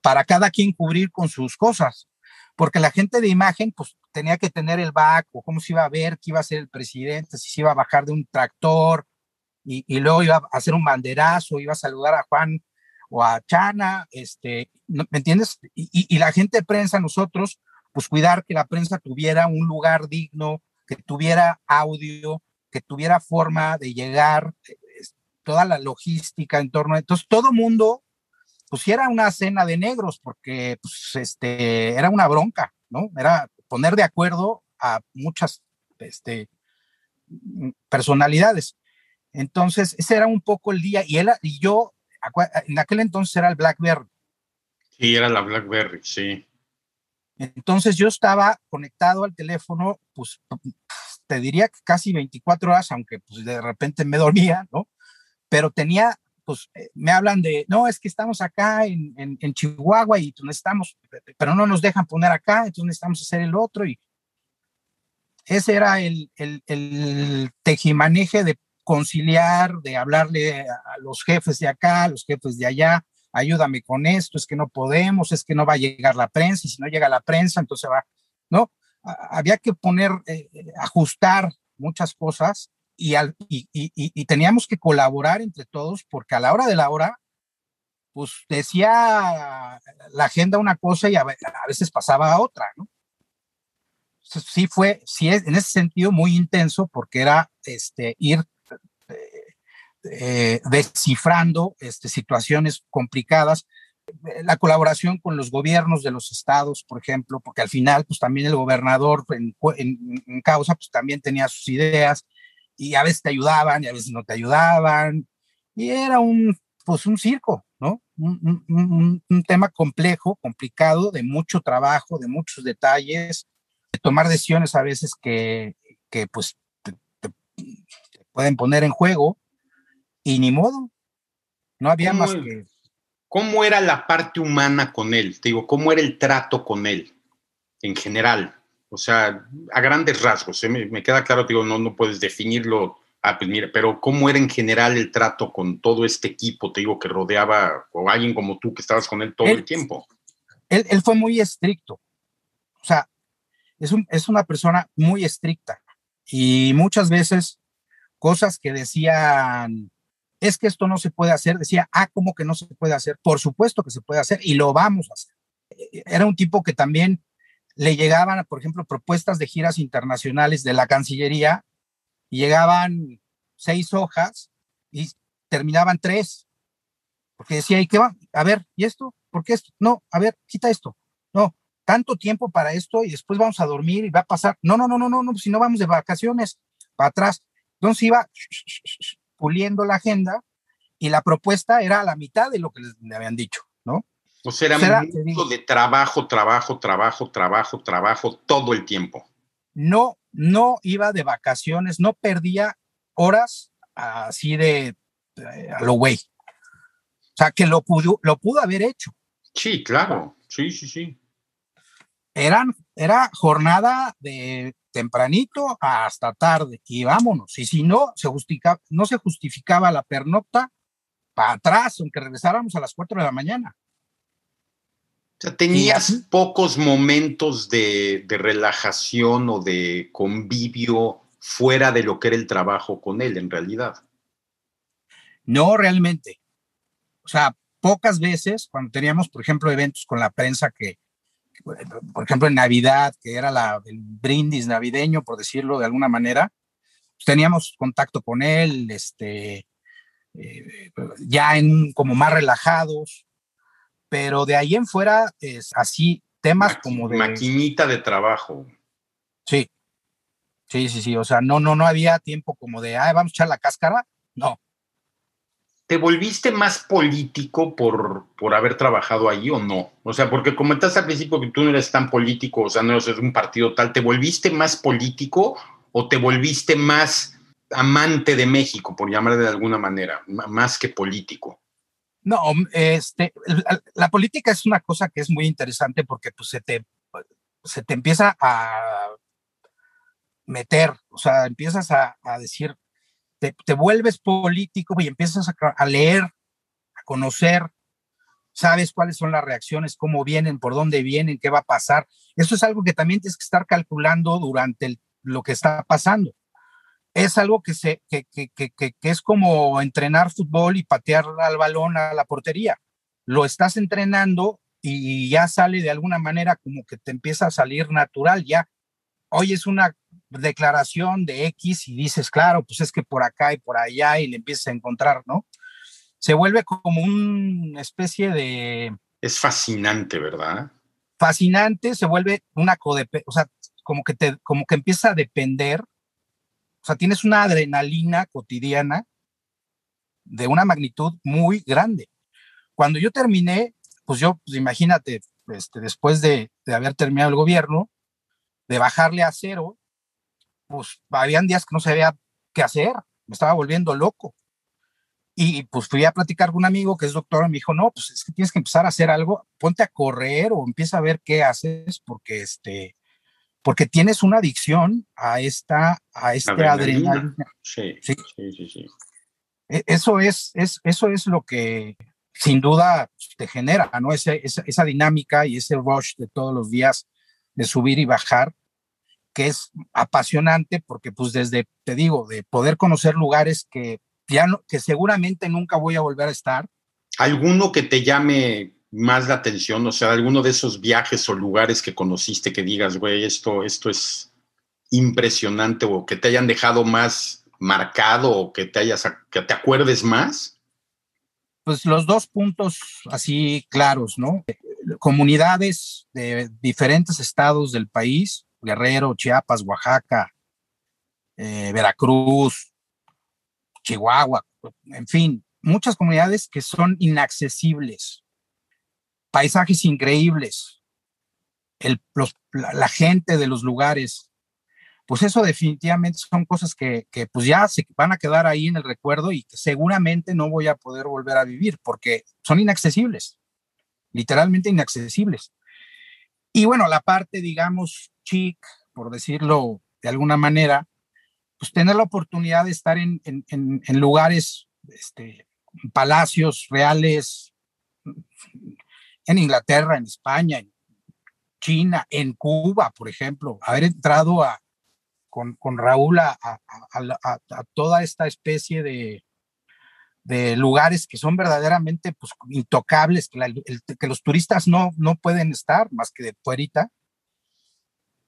para cada quien cubrir con sus cosas, porque la gente de imagen, pues tenía que tener el back o cómo se iba a ver, qué iba a ser el presidente, si se iba a bajar de un tractor y, luego iba a hacer un banderazo, iba a saludar a Juan o a Chana, este, ¿me entiendes? Y, la gente de prensa, nosotros, pues cuidar que la prensa tuviera un lugar digno, que tuviera audio, que tuviera forma de llegar, toda la logística en torno a... Entonces, todo mundo, pues era una cena de negros, porque pues, este, era una bronca, ¿no? Era poner de acuerdo a muchas este, personalidades. Entonces, ese era un poco el día. Y él y yo, en aquel entonces era el Blackberry. Sí, era la Blackberry, sí. Entonces yo estaba conectado al teléfono, pues te diría que casi 24 horas, aunque pues de repente me dormía, ¿no? Pero tenía, pues eh, me hablan de, no, es que estamos acá en, en, Chihuahua y no estamos, pero no nos dejan poner acá, entonces necesitamos hacer el otro y ese era el, el, el tejimaneje de conciliar, de hablarle a los jefes de acá, a los jefes de allá, ayúdame con esto, es que no podemos, es que no va a llegar la prensa, y si no llega la prensa, entonces va, ¿no? Había que poner, eh, eh, ajustar muchas cosas y, al, y, y, y, teníamos que colaborar entre todos porque a la hora de la hora, pues decía la agenda una cosa y a, veces pasaba a otra, ¿no? sí fue, sí es en ese sentido muy intenso porque era este, ir eh, descifrando este, situaciones complicadas, la colaboración con los gobiernos de los estados, por ejemplo, porque al final, pues también el gobernador en, en, causa, pues también tenía sus ideas y a veces te ayudaban y a veces no te ayudaban y era un, pues un circo, ¿no? Un, un, un tema complejo, complicado, de mucho trabajo, de muchos detalles, de tomar decisiones a veces que, que pues te pueden poner en juego y ni modo, no había más que... ¿Cómo era la parte humana con él? Te digo, ¿cómo era el trato con él en general? O sea, a grandes rasgos, ¿eh? me, queda claro, digo, no, no puedes definirlo, ah, pues mira, pero ¿cómo era en general el trato con todo este equipo, te digo, que rodeaba, o alguien como tú que estabas con él todo el tiempo? Él, él, fue muy estricto, o sea, es, un, es una persona muy estricta y muchas veces cosas que decían es que esto no se puede hacer. Decía, ah, ¿cómo que no se puede hacer? Por supuesto que se puede hacer y lo vamos a hacer. Eh, era un tipo que también le llegaban, por ejemplo, propuestas de giras internacionales de la Cancillería y llegaban seis hojas y terminaban tres. Porque decía, ¿y qué va? A ver, ¿y esto? ¿Por qué esto? No, a ver, quita esto. No, tanto tiempo para esto y después vamos a dormir y va a pasar. No, no, no, no, no, no si no vamos de vacaciones, para atrás. Entonces iba puliendo la agenda y la propuesta era a la mitad de lo que les habían dicho, ¿no? O sea, era, mucho de trabajo, trabajo, trabajo, trabajo, trabajo todo el tiempo. No, no iba de vacaciones, no perdía horas así de, a lo güey. O sea, que lo pudo, lo pudo haber hecho. Sí, claro, sí, sí, sí. eran, era jornada de tempranito hasta tarde y vámonos. Y si no se justificaba, no se justificaba la pernocta, para atrás, aunque regresáramos a las 4 de la mañana. O sea, tenías pocos momentos de, de, relajación o de convivio fuera de lo que era el trabajo con él, en realidad. No, realmente. O sea, pocas veces, cuando teníamos, por ejemplo, eventos con la prensa que, por ejemplo, en Navidad, que era la, el brindis navideño, por decirlo de alguna manera, pues teníamos contacto con él, este, eh, ya en como más relajados, pero de ahí en fuera es así temas como de maquinita de trabajo. Sí. Sí, sí, sí, o sea, no no no había tiempo como de, ah, vamos a echar la cáscara, no. ¿Te volviste más político por, por haber trabajado ahí o no? O sea, porque comentaste al principio que tú no eres tan político, o sea, no eres un partido tal, ¿te volviste más político o te volviste más amante de México, por llamarle de alguna manera, más que político? No, este, la, política es una cosa que es muy interesante porque pues, se, te, se te empieza a meter, o sea, empiezas a, decir, te, vuelves político y empiezas a, a, leer, a conocer, sabes cuáles son las reacciones, cómo vienen, por dónde vienen, qué va a pasar. Eso es algo que también tienes que estar calculando durante lo que está pasando es algo que, se, que, que, que, que, es como entrenar fútbol y patear al balón a la portería. Lo estás entrenando y ya sale de alguna manera como que te empieza a salir natural. Ya hoy es una declaración de X y dices, claro, pues es que por acá y por allá y le empiezas a encontrar, ¿no? Se vuelve como una especie de... Es fascinante, ¿verdad? Fascinante, se vuelve una codependencia, o sea, como que, te, como que empieza a depender sea, tienes una adrenalina cotidiana de una magnitud muy grande. Cuando yo terminé, pues yo, pues imagínate, este, después de, de haber terminado el gobierno, de bajarle a cero, pues habían días que no sabía qué hacer, me estaba volviendo loco. Y pues fui a platicar con un amigo que es doctor y me dijo, no, pues es que tienes que empezar a hacer algo, ponte a correr o empieza a ver qué haces, porque este, porque tienes una adicción a esta, a este adrenalina. Sí, sí, sí, sí, e, Eso es, es, eso es lo que sin duda te genera, ¿no? Esa, esa, dinámica y ese rush de todos los días de subir y bajar, que es apasionante porque pues desde, te digo, de poder conocer lugares que ya no, que seguramente nunca voy a volver a estar. ¿Alguno que te llame más la atención? O sea, alguno de esos viajes o lugares que conociste que digas, güey, esto, esto es impresionante o que te hayan dejado más marcado o que te hayas, que te acuerdes más? Pues los dos puntos así claros, ¿no? Comunidades de diferentes estados del país, Guerrero, Chiapas, Oaxaca, eh, Veracruz, Chihuahua, en fin, muchas comunidades que son inaccesibles paisajes increíbles, el, la, gente de los lugares, pues eso definitivamente son cosas que, pues ya se van a quedar ahí en el recuerdo y que seguramente no voy a poder volver a vivir porque son inaccesibles, literalmente inaccesibles. Y bueno, la parte, digamos, chic, por decirlo de alguna manera, pues tener la oportunidad de estar en, en, en lugares, este, palacios reales, en Inglaterra, en España, en China, en Cuba, por ejemplo, haber entrado a, con, con Raúl a, a, toda esta especie de, de, lugares que son verdaderamente pues, intocables, que, que, los turistas no, no pueden estar más que de puerita,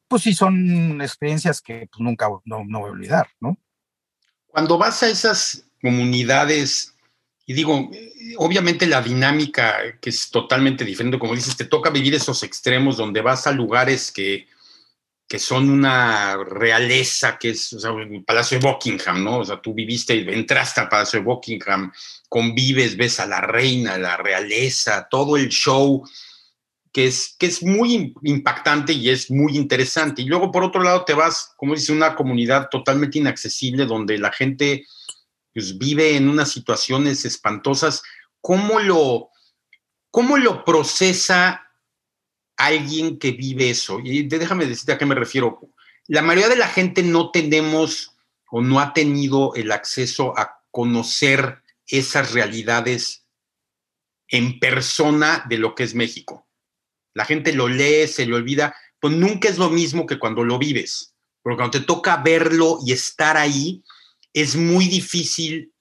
pues sí son experiencias que pues, nunca no, no voy a olvidar, ¿no? Cuando vas a esas comunidades y digo, obviamente la dinámica que es totalmente diferente, como dices, te toca vivir esos extremos donde vas a lugares que, que son una realeza, que es el Palacio de Buckingham, ¿no? O sea, tú viviste, entraste al Palacio de Buckingham, convives, ves a la reina, la realeza, todo el show, que es, que es muy impactante y es muy interesante. Y luego, por otro lado, te vas, como dice, una comunidad totalmente inaccesible donde la gente pues, vive en unas situaciones espantosas, ¿cómo lo, cómo lo procesa alguien que vive eso, y déjame decirte a qué me refiero, la mayoría de la gente no tenemos o no ha tenido el acceso a conocer esas realidades en persona de lo que es México. La gente lo lee, se le olvida, pues nunca es lo mismo que cuando lo vives, porque cuando te toca verlo y estar ahí, es muy difícil,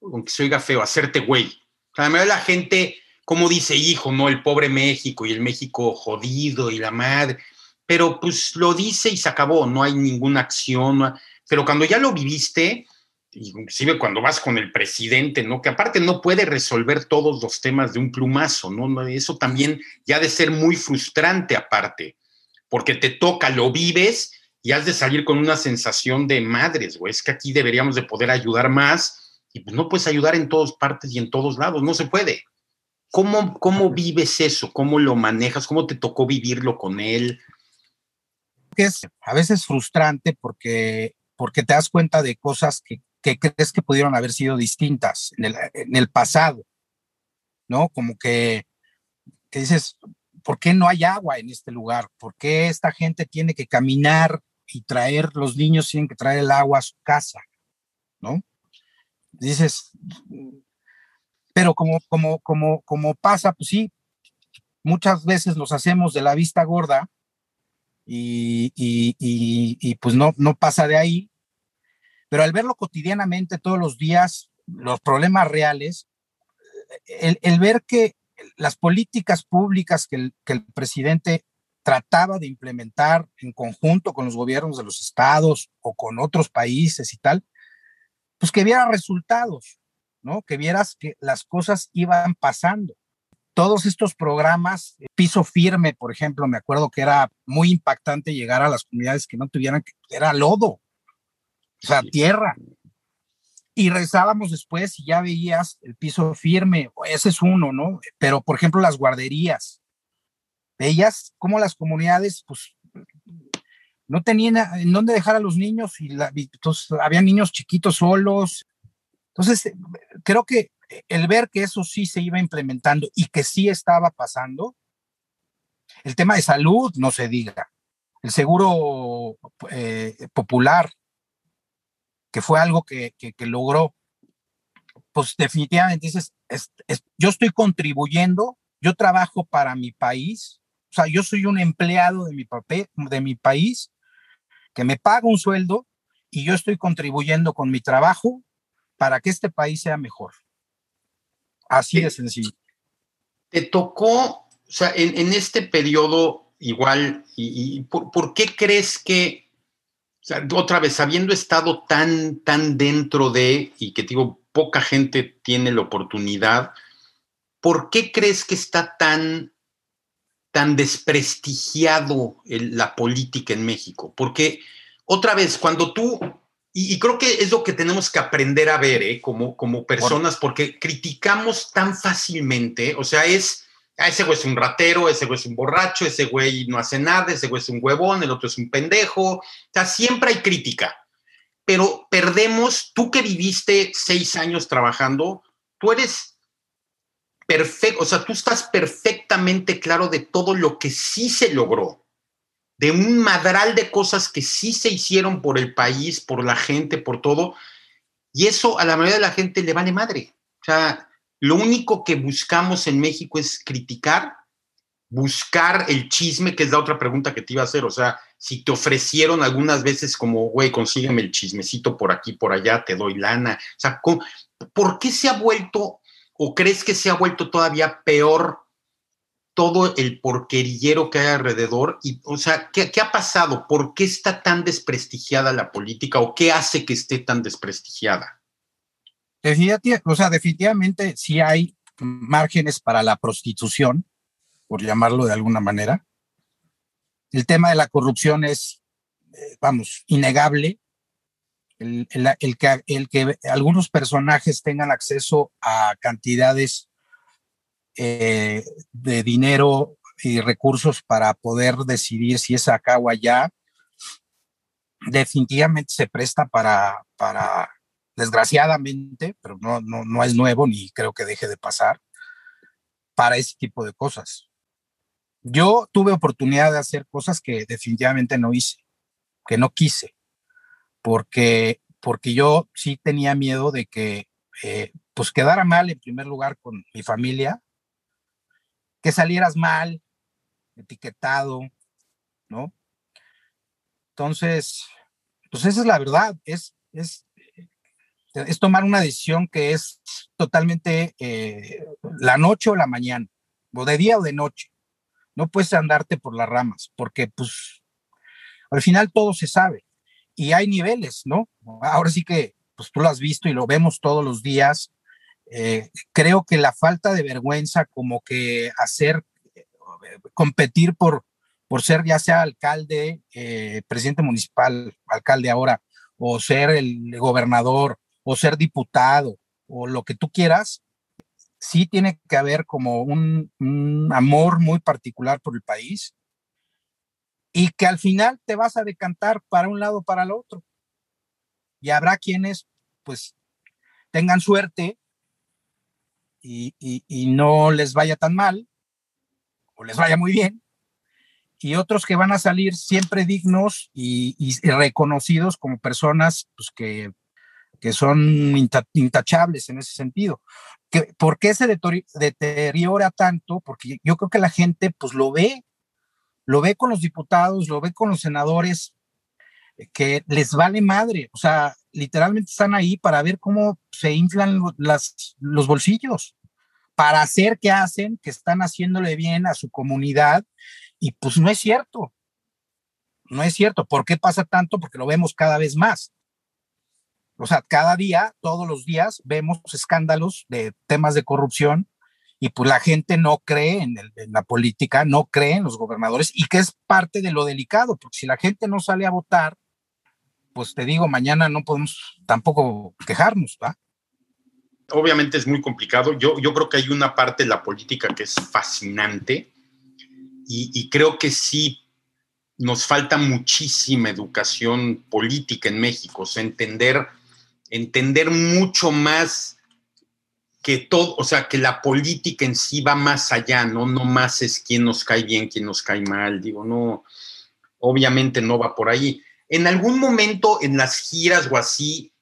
aunque se oiga feo, hacerte güey. La la gente, como dice, hijo, no, el pobre México y el México jodido y la madre, pero pues lo dice y se acabó, no hay ninguna acción, pero cuando ya lo viviste, inclusive cuando vas con el presidente, ¿no? Que aparte no puede resolver todos los temas de un plumazo, ¿no? Eso también ya de ser muy frustrante aparte, porque te toca, lo vives y has de salir con una sensación de madres, güey, es que aquí deberíamos de poder ayudar más y pues no puedes ayudar en todas partes y en todos lados, no se puede. ¿Cómo, cómo vives eso? ¿Cómo lo manejas? ¿Cómo te tocó vivirlo con él? Es a veces frustrante porque, porque te das cuenta de cosas que que crees que pudieron haber sido distintas en el, pasado, ¿no? Como que, que, dices, ¿por qué no hay agua en este lugar? ¿Por qué esta gente tiene que caminar y traer, los niños tienen que traer el agua a su casa, ¿no? Dices, pero como, como, como, como pasa, pues sí, muchas veces nos hacemos de la vista gorda y, y, y, y pues no, no pasa de ahí pero al verlo cotidianamente todos los días, los problemas reales, el, ver que las políticas públicas que el, que el presidente trataba de implementar en conjunto con los gobiernos de los estados o con otros países y tal, pues que viera resultados, ¿no? Que vieras que las cosas iban pasando. Todos estos programas, piso firme, por ejemplo, me acuerdo que era muy impactante llegar a las comunidades que no tuvieran, era lodo, o sea, tierra. Y rezábamos después y ya veías el piso firme, ese es uno, ¿no? Pero, por ejemplo, las guarderías, veías cómo las comunidades, pues, no tenían en dónde dejar a los niños y, entonces, había niños chiquitos solos. Entonces, creo que el ver que eso sí se iba implementando y que sí estaba pasando, el tema de salud, no se diga, el seguro eh, popular, que fue algo que, logró, pues definitivamente dices, yo estoy contribuyendo, yo trabajo para mi país, o sea, yo soy un empleado de mi, papel, de mi país que me paga un sueldo y yo estoy contribuyendo con mi trabajo para que este país sea mejor. Así de sencillo. Te tocó, o sea, en, este periodo igual, y, por, qué crees que otra vez, habiendo estado tan, tan dentro de, y que digo, poca gente tiene la oportunidad, ¿por qué crees que está tan, tan desprestigiado la política en México? Porque, otra vez, cuando tú, y, creo que es lo que tenemos que aprender a ver, ¿eh? como, como personas, porque criticamos tan fácilmente, o sea, es Ah, ese güey es un ratero, ese güey es un borracho, ese güey no hace nada, ese güey es un huevón, el otro es un pendejo. O sea, siempre hay crítica. Pero perdemos, tú que viviste seis años trabajando, tú eres perfecto, o sea, tú estás perfectamente claro de todo lo que sí se logró, de un madral de cosas que sí se hicieron por el país, por la gente, por todo. Y eso a la mayoría de la gente le vale madre. O sea, lo único que buscamos en México es criticar, buscar el chisme, que es la otra pregunta que te iba a hacer. O sea, si te ofrecieron algunas veces como, güey, consígueme el chismecito por aquí, por allá, te doy lana. O sea, ¿por qué se ha vuelto o crees que se ha vuelto todavía peor todo el porquerillero que hay alrededor? Y, o sea, ¿qué, ¿qué, ha pasado? ¿Por qué está tan desprestigiada la política o qué hace que esté tan desprestigiada? Definitivamente, o sea, definitivamente sí hay márgenes para la prostitución, por llamarlo de alguna manera. El tema de la corrupción es, eh, vamos, innegable. El, que, algunos personajes tengan acceso a cantidades eh, de dinero y recursos para poder decidir si es acá o allá, definitivamente se presta para, para desgraciadamente, pero no, no, no es nuevo ni creo que deje de pasar, para ese tipo de cosas. Yo tuve oportunidad de hacer cosas que definitivamente no hice, que no quise, porque, porque yo sí tenía miedo de que eh, pues quedara mal en primer lugar con mi familia, que salieras mal, etiquetado, ¿no? Entonces, pues esa es la verdad, es, es, es tomar una decisión que es totalmente eh, la noche o la mañana, o de día o de noche. No puedes andarte por las ramas, porque pues al final todo se sabe y hay niveles, ¿no? Ahora sí que pues tú lo has visto y lo vemos todos los días. Eh, creo que la falta de vergüenza, como que hacer, competir por, por ser ya sea alcalde, eh, presidente municipal, alcalde ahora, o ser el gobernador, o ser diputado, o lo que tú quieras, sí tiene que haber como un, amor muy particular por el país y que al final te vas a decantar para un lado o para el otro. Y habrá quienes pues tengan suerte y, no les vaya tan mal o les vaya muy bien y otros que van a salir siempre dignos y, reconocidos como personas pues, que, que son intachables en ese sentido. ¿Por qué se deteriora tanto? Porque yo creo que la gente pues lo ve, lo ve con los diputados, lo ve con los senadores, eh, que les vale madre, o sea, literalmente están ahí para ver cómo se inflan los bolsillos, para hacer que hacen, que están haciéndole bien a su comunidad, y pues no es cierto, no es cierto. ¿Por qué pasa tanto? Porque lo vemos cada vez más. O sea, cada día, todos los días, vemos escándalos de temas de corrupción y pues la gente no cree en, la política, no cree en los gobernadores y que es parte de lo delicado, porque si la gente no sale a votar, pues te digo, mañana no podemos tampoco quejarnos, ¿va? Obviamente es muy complicado. Yo, yo creo que hay una parte de la política que es fascinante y, creo que sí nos falta muchísima educación política en México, o sea, entender entender mucho más que todo, o sea, que la política en sí va más allá, ¿no? No más es quién nos cae bien, quién nos cae mal, digo, no, obviamente no va por ahí. ¿En algún momento en las giras o así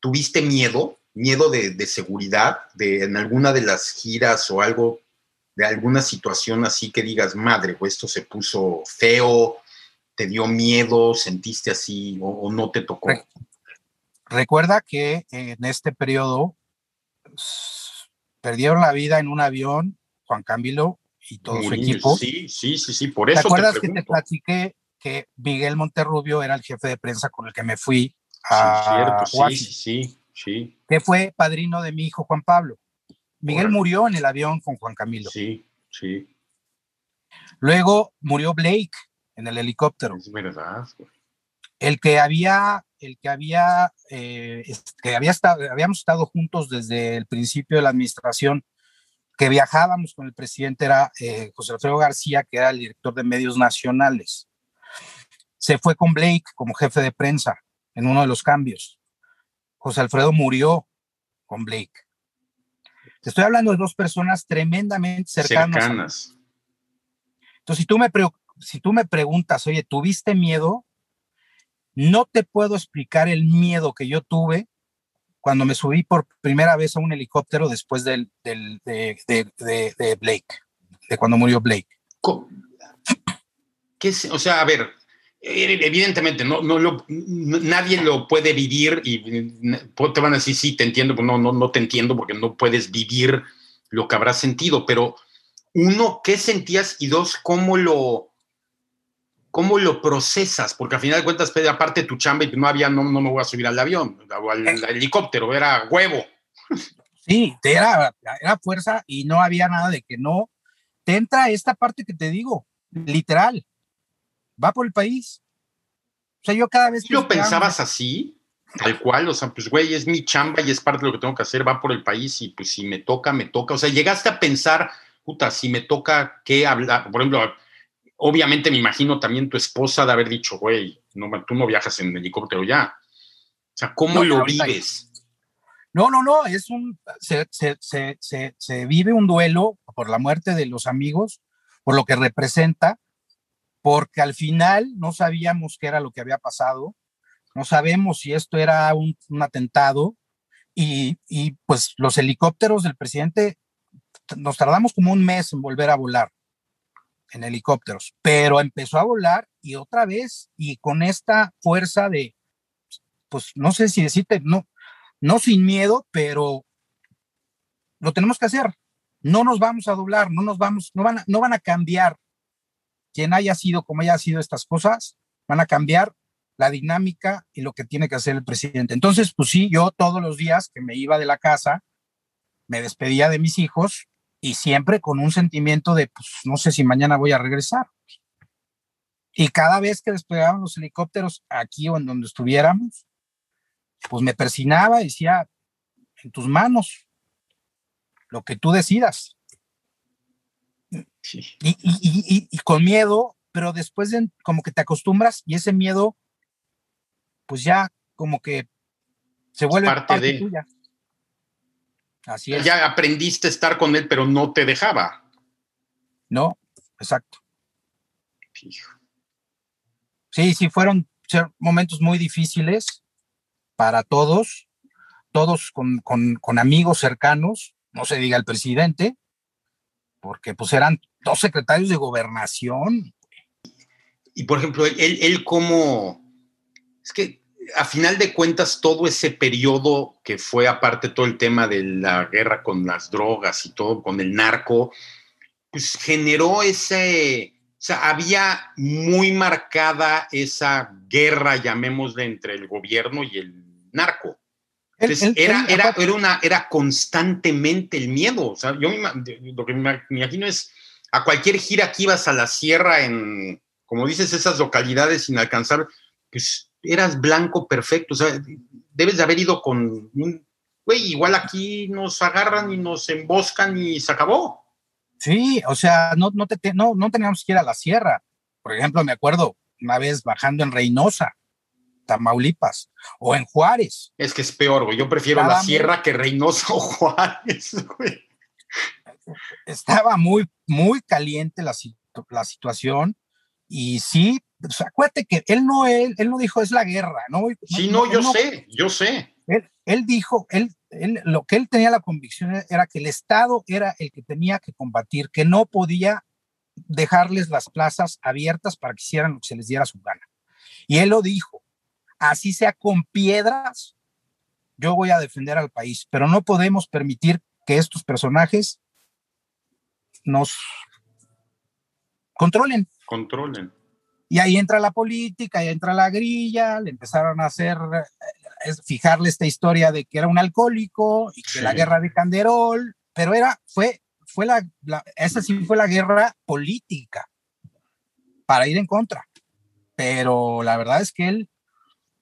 tuviste miedo, miedo de, seguridad, de en alguna de las giras o algo, de alguna situación así que digas, madre, pues esto se puso feo, te dio miedo, sentiste así o, o no te tocó? Recuerda que en este periodo perdieron la vida en un avión Juan Camilo y todo su equipo. Sí, sí, sí, sí, por eso. ¿Te acuerdas que te platiqué que Miguel Monterrubio era el jefe de prensa con el que me fui a sí, cierto, sí, sí, sí, Que fue padrino de mi hijo Juan Pablo. Miguel murió en el avión con Juan Camilo. Sí, sí. Luego murió Blake en el helicóptero. Es verdad. El que había el que había, eh, que había estado, habíamos estado juntos desde el principio de la administración, que viajábamos con el presidente era eh, José Alfredo García, que era el director de medios nacionales. Se fue con Blake como jefe de prensa en uno de los cambios. José Alfredo murió con Blake. Te estoy hablando de dos personas tremendamente cercanas. cercanas. Entonces, si tú, me si tú me preguntas, oye, ¿tuviste miedo? No te puedo explicar el miedo que yo tuve cuando me subí por primera vez a un helicóptero después del, de, Blake, de cuando murió Blake. ¿Qué o sea, a ver, evidentemente no, no nadie lo puede vivir y te van a decir, sí, te entiendo, pues no, no, no te entiendo porque no puedes vivir lo que habrás sentido, pero uno, ¿qué sentías? Y dos, ¿cómo lo, ¿Cómo lo procesas? Porque al final de cuentas, aparte tu chamba y no había, no, no me voy a subir al avión o al, helicóptero, era huevo. Sí, era, era fuerza y no había nada de que no. Te entra esta parte que te digo, literal, va por el país. O sea, yo cada vez que... ¿Lo pensabas así? Tal cual, o sea, pues güey, es mi chamba y es parte de lo que tengo que hacer, va por el país y pues si me toca, me toca. O sea, llegaste a pensar, puta, si me toca, ¿qué hablar? Por ejemplo, obviamente me imagino también tu esposa de haber dicho, güey, no, tú no viajas en helicóptero ya. O sea, ¿cómo lo vives? No, no, no, es un, se, se, se, se, vive un duelo por la muerte de los amigos, por lo que representa, porque al final no sabíamos qué era lo que había pasado, no sabemos si esto era un, atentado y, y, pues los helicópteros del presidente nos tardamos como un mes en volver a volar en helicópteros, pero empezó a volar y otra vez y con esta fuerza de, pues no sé si decirte, no, no sin miedo, pero lo tenemos que hacer. No nos vamos a doblar, no nos vamos, no van a, no van a cambiar quien haya sido, como haya sido estas cosas, van a cambiar la dinámica y lo que tiene que hacer el presidente. Entonces, pues sí, yo todos los días que me iba de la casa, me despedía de mis hijos y siempre con un sentimiento de, pues no sé si mañana voy a regresar. Y cada vez que despegaban los helicópteros aquí o en donde estuviéramos, pues me persinaba y decía, en tus manos, lo que tú decidas. Y, con miedo, pero después de, como que te acostumbras y ese miedo, pues ya como que se vuelve parte, de tuya. Así es. Ya aprendiste a estar con él, pero no te dejaba. No, exacto. Sí, sí, fueron momentos muy difíciles para todos, todos con, con, amigos cercanos, no se diga el presidente, porque pues eran dos secretarios de gobernación. Y por ejemplo, él, él como, es que a final de cuentas, todo ese periodo que fue aparte todo el tema de la guerra con las drogas y todo, con el narco, pues generó ese, o sea, había muy marcada esa guerra, llamémosle, entre el gobierno y el narco. Entonces, era, era, era, una, era constantemente el miedo. O sea, yo lo que me imagino es a cualquier gira que ibas a la sierra en, como dices, esas localidades inalcanzables, pues eras blanco perfecto, o sea, debes de haber ido con un, güey, igual aquí nos agarran y nos emboscan y se acabó. Sí, o sea, no, no, te, no, no teníamos que ir a la sierra. Por ejemplo, me acuerdo una vez bajando en Reynosa, Tamaulipas, o en Juárez. Es que es peor, güey. Yo prefiero la sierra que Reynosa o Juárez, güey. Estaba muy, muy caliente la, la situación y sí, acuérdate que él no, él, él no dijo es la guerra, ¿no? Sí, no, yo sé, yo sé. Él, dijo, él, lo que él tenía la convicción era que el Estado era el que tenía que combatir, que no podía dejarles las plazas abiertas para que hicieran lo que se les diera su gana. Y él lo dijo, así sea con piedras, yo voy a defender al país, pero no podemos permitir que estos personajes nos controlen. Controlen. Y ahí entra la política, ahí entra la grilla, le empezaron a hacer, eh, fijarle esta historia de que era un alcohólico y que la guerra de Canderol, pero era, fue, fue la, esa sí fue la guerra política para ir en contra. Pero la verdad es que él,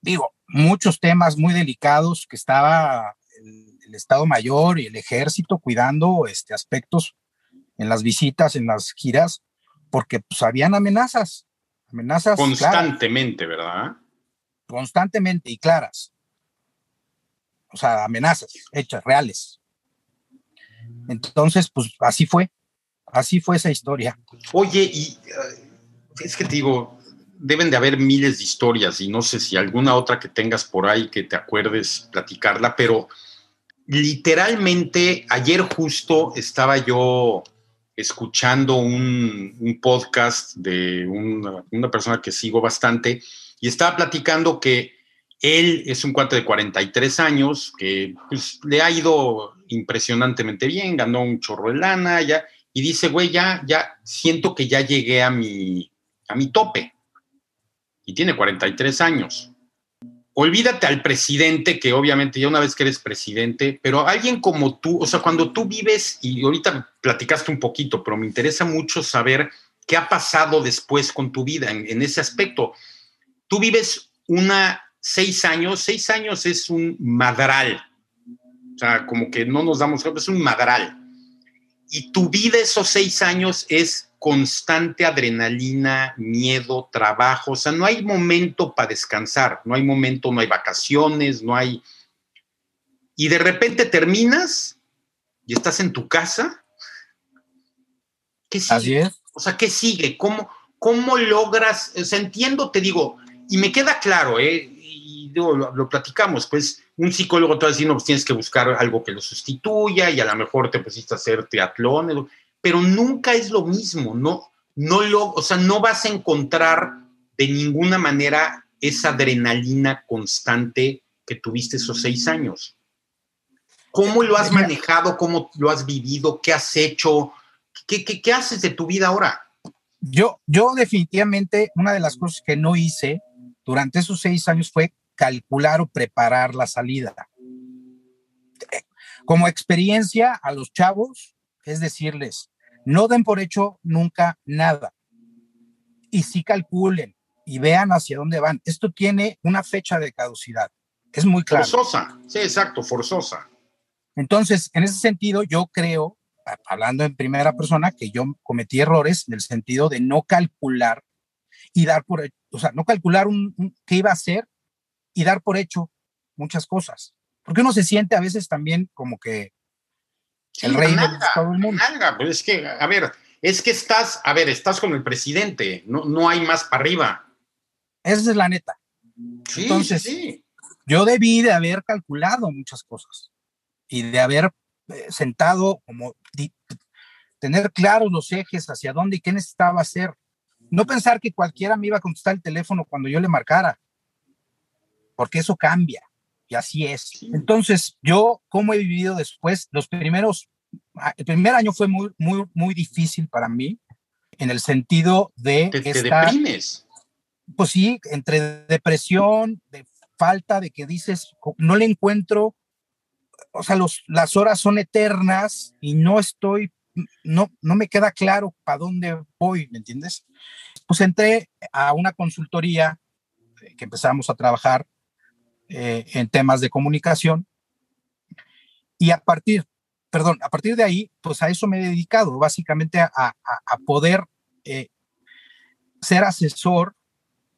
digo, muchos temas muy delicados que estaba el, Estado Mayor y el Ejército cuidando este, aspectos en las visitas, en las giras, porque pues habían amenazas, amenazas constantemente, ¿verdad? Constantemente y claras. O sea, amenazas hechas, reales. Entonces, pues así fue, así fue esa historia. Oye, y eh, es que te digo, deben de haber miles de historias y no sé si alguna otra que tengas por ahí que te acuerdes platicarla, pero literalmente ayer justo estaba yo escuchando un, podcast de una, persona que sigo bastante y estaba platicando que él es un cuate de 43 años que pues, le ha ido impresionantemente bien, ganó un chorro de lana ya, y dice, güey, ya, ya siento que ya llegué a mi, a mi tope. Y tiene 43 años olvídate al presidente, que obviamente ya una vez que eres presidente, pero alguien como tú, o sea, cuando tú vives, y ahorita platicaste un poquito, pero me interesa mucho saber qué ha pasado después con tu vida en, ese aspecto. Tú vives una seis años, seis años es un madral, o sea, como que no nos damos cuenta, es un madral. Y tu vida esos seis años es constante adrenalina, miedo, trabajo, o sea, no hay momento para descansar, no hay momento, no hay vacaciones, no hay... Y de repente terminas y estás en tu casa. ¿Qué Así es. O sea, ¿qué sigue? ¿Cómo, cómo logras? O sea, entiendo, te digo, y me queda claro, ¿eh? Y digo, lo, platicamos, pues un psicólogo te va a decir, no, pues tienes que buscar algo que lo sustituya y a lo mejor te pusiste a hacer triatlón, pero nunca es lo mismo, no, no lo, o sea, no vas a encontrar de ninguna manera esa adrenalina constante que tuviste esos seis años. ¿Cómo lo has manejado? ¿Cómo lo has vivido? ¿Qué has hecho? ¿Qué, qué, haces de tu vida ahora? Yo, yo definitivamente, una de las cosas que no hice durante esos seis años fue calcular o preparar la salida. Como experiencia a los chavos, es decirles, no den por hecho nunca nada. Y sí calculen y vean hacia dónde van. Esto tiene una fecha de caducidad. Es muy claro. Forzosa, sí, exacto, forzosa. Entonces, en ese sentido, yo creo, hablando en primera persona, que yo cometí errores en el sentido de no calcular y dar por, o sea, no calcular un, qué iba a hacer y dar por hecho muchas cosas. Porque uno se siente a veces también como que el rey de todo el mundo. Pues es que, a ver, es que estás, a ver, estás con el presidente, no, no hay más para arriba. Esa es la neta. Sí, Entonces, sí yo debí de haber calculado muchas cosas y de haber eh, sentado como tener claros los ejes hacia dónde y qué necesitaba hacer. No pensar que cualquiera me iba a contestar el teléfono cuando yo le marcara, porque eso cambia y así es. Entonces, yo, ¿cómo he vivido después? Los primeros, ah, el primer año fue muy, muy, muy difícil para mí en el sentido de... Que te deprimes. Pues sí, entre depresión, de falta de que dices, no le encuentro, o sea, los, las horas son eternas y no estoy, no, no me queda claro para dónde voy, ¿me entiendes? Pues entré a una consultoría eh, que empezamos a trabajar eh, en temas de comunicación. Y a partir, perdón, a partir de ahí, pues a eso me he dedicado, básicamente a, a, poder eh, ser asesor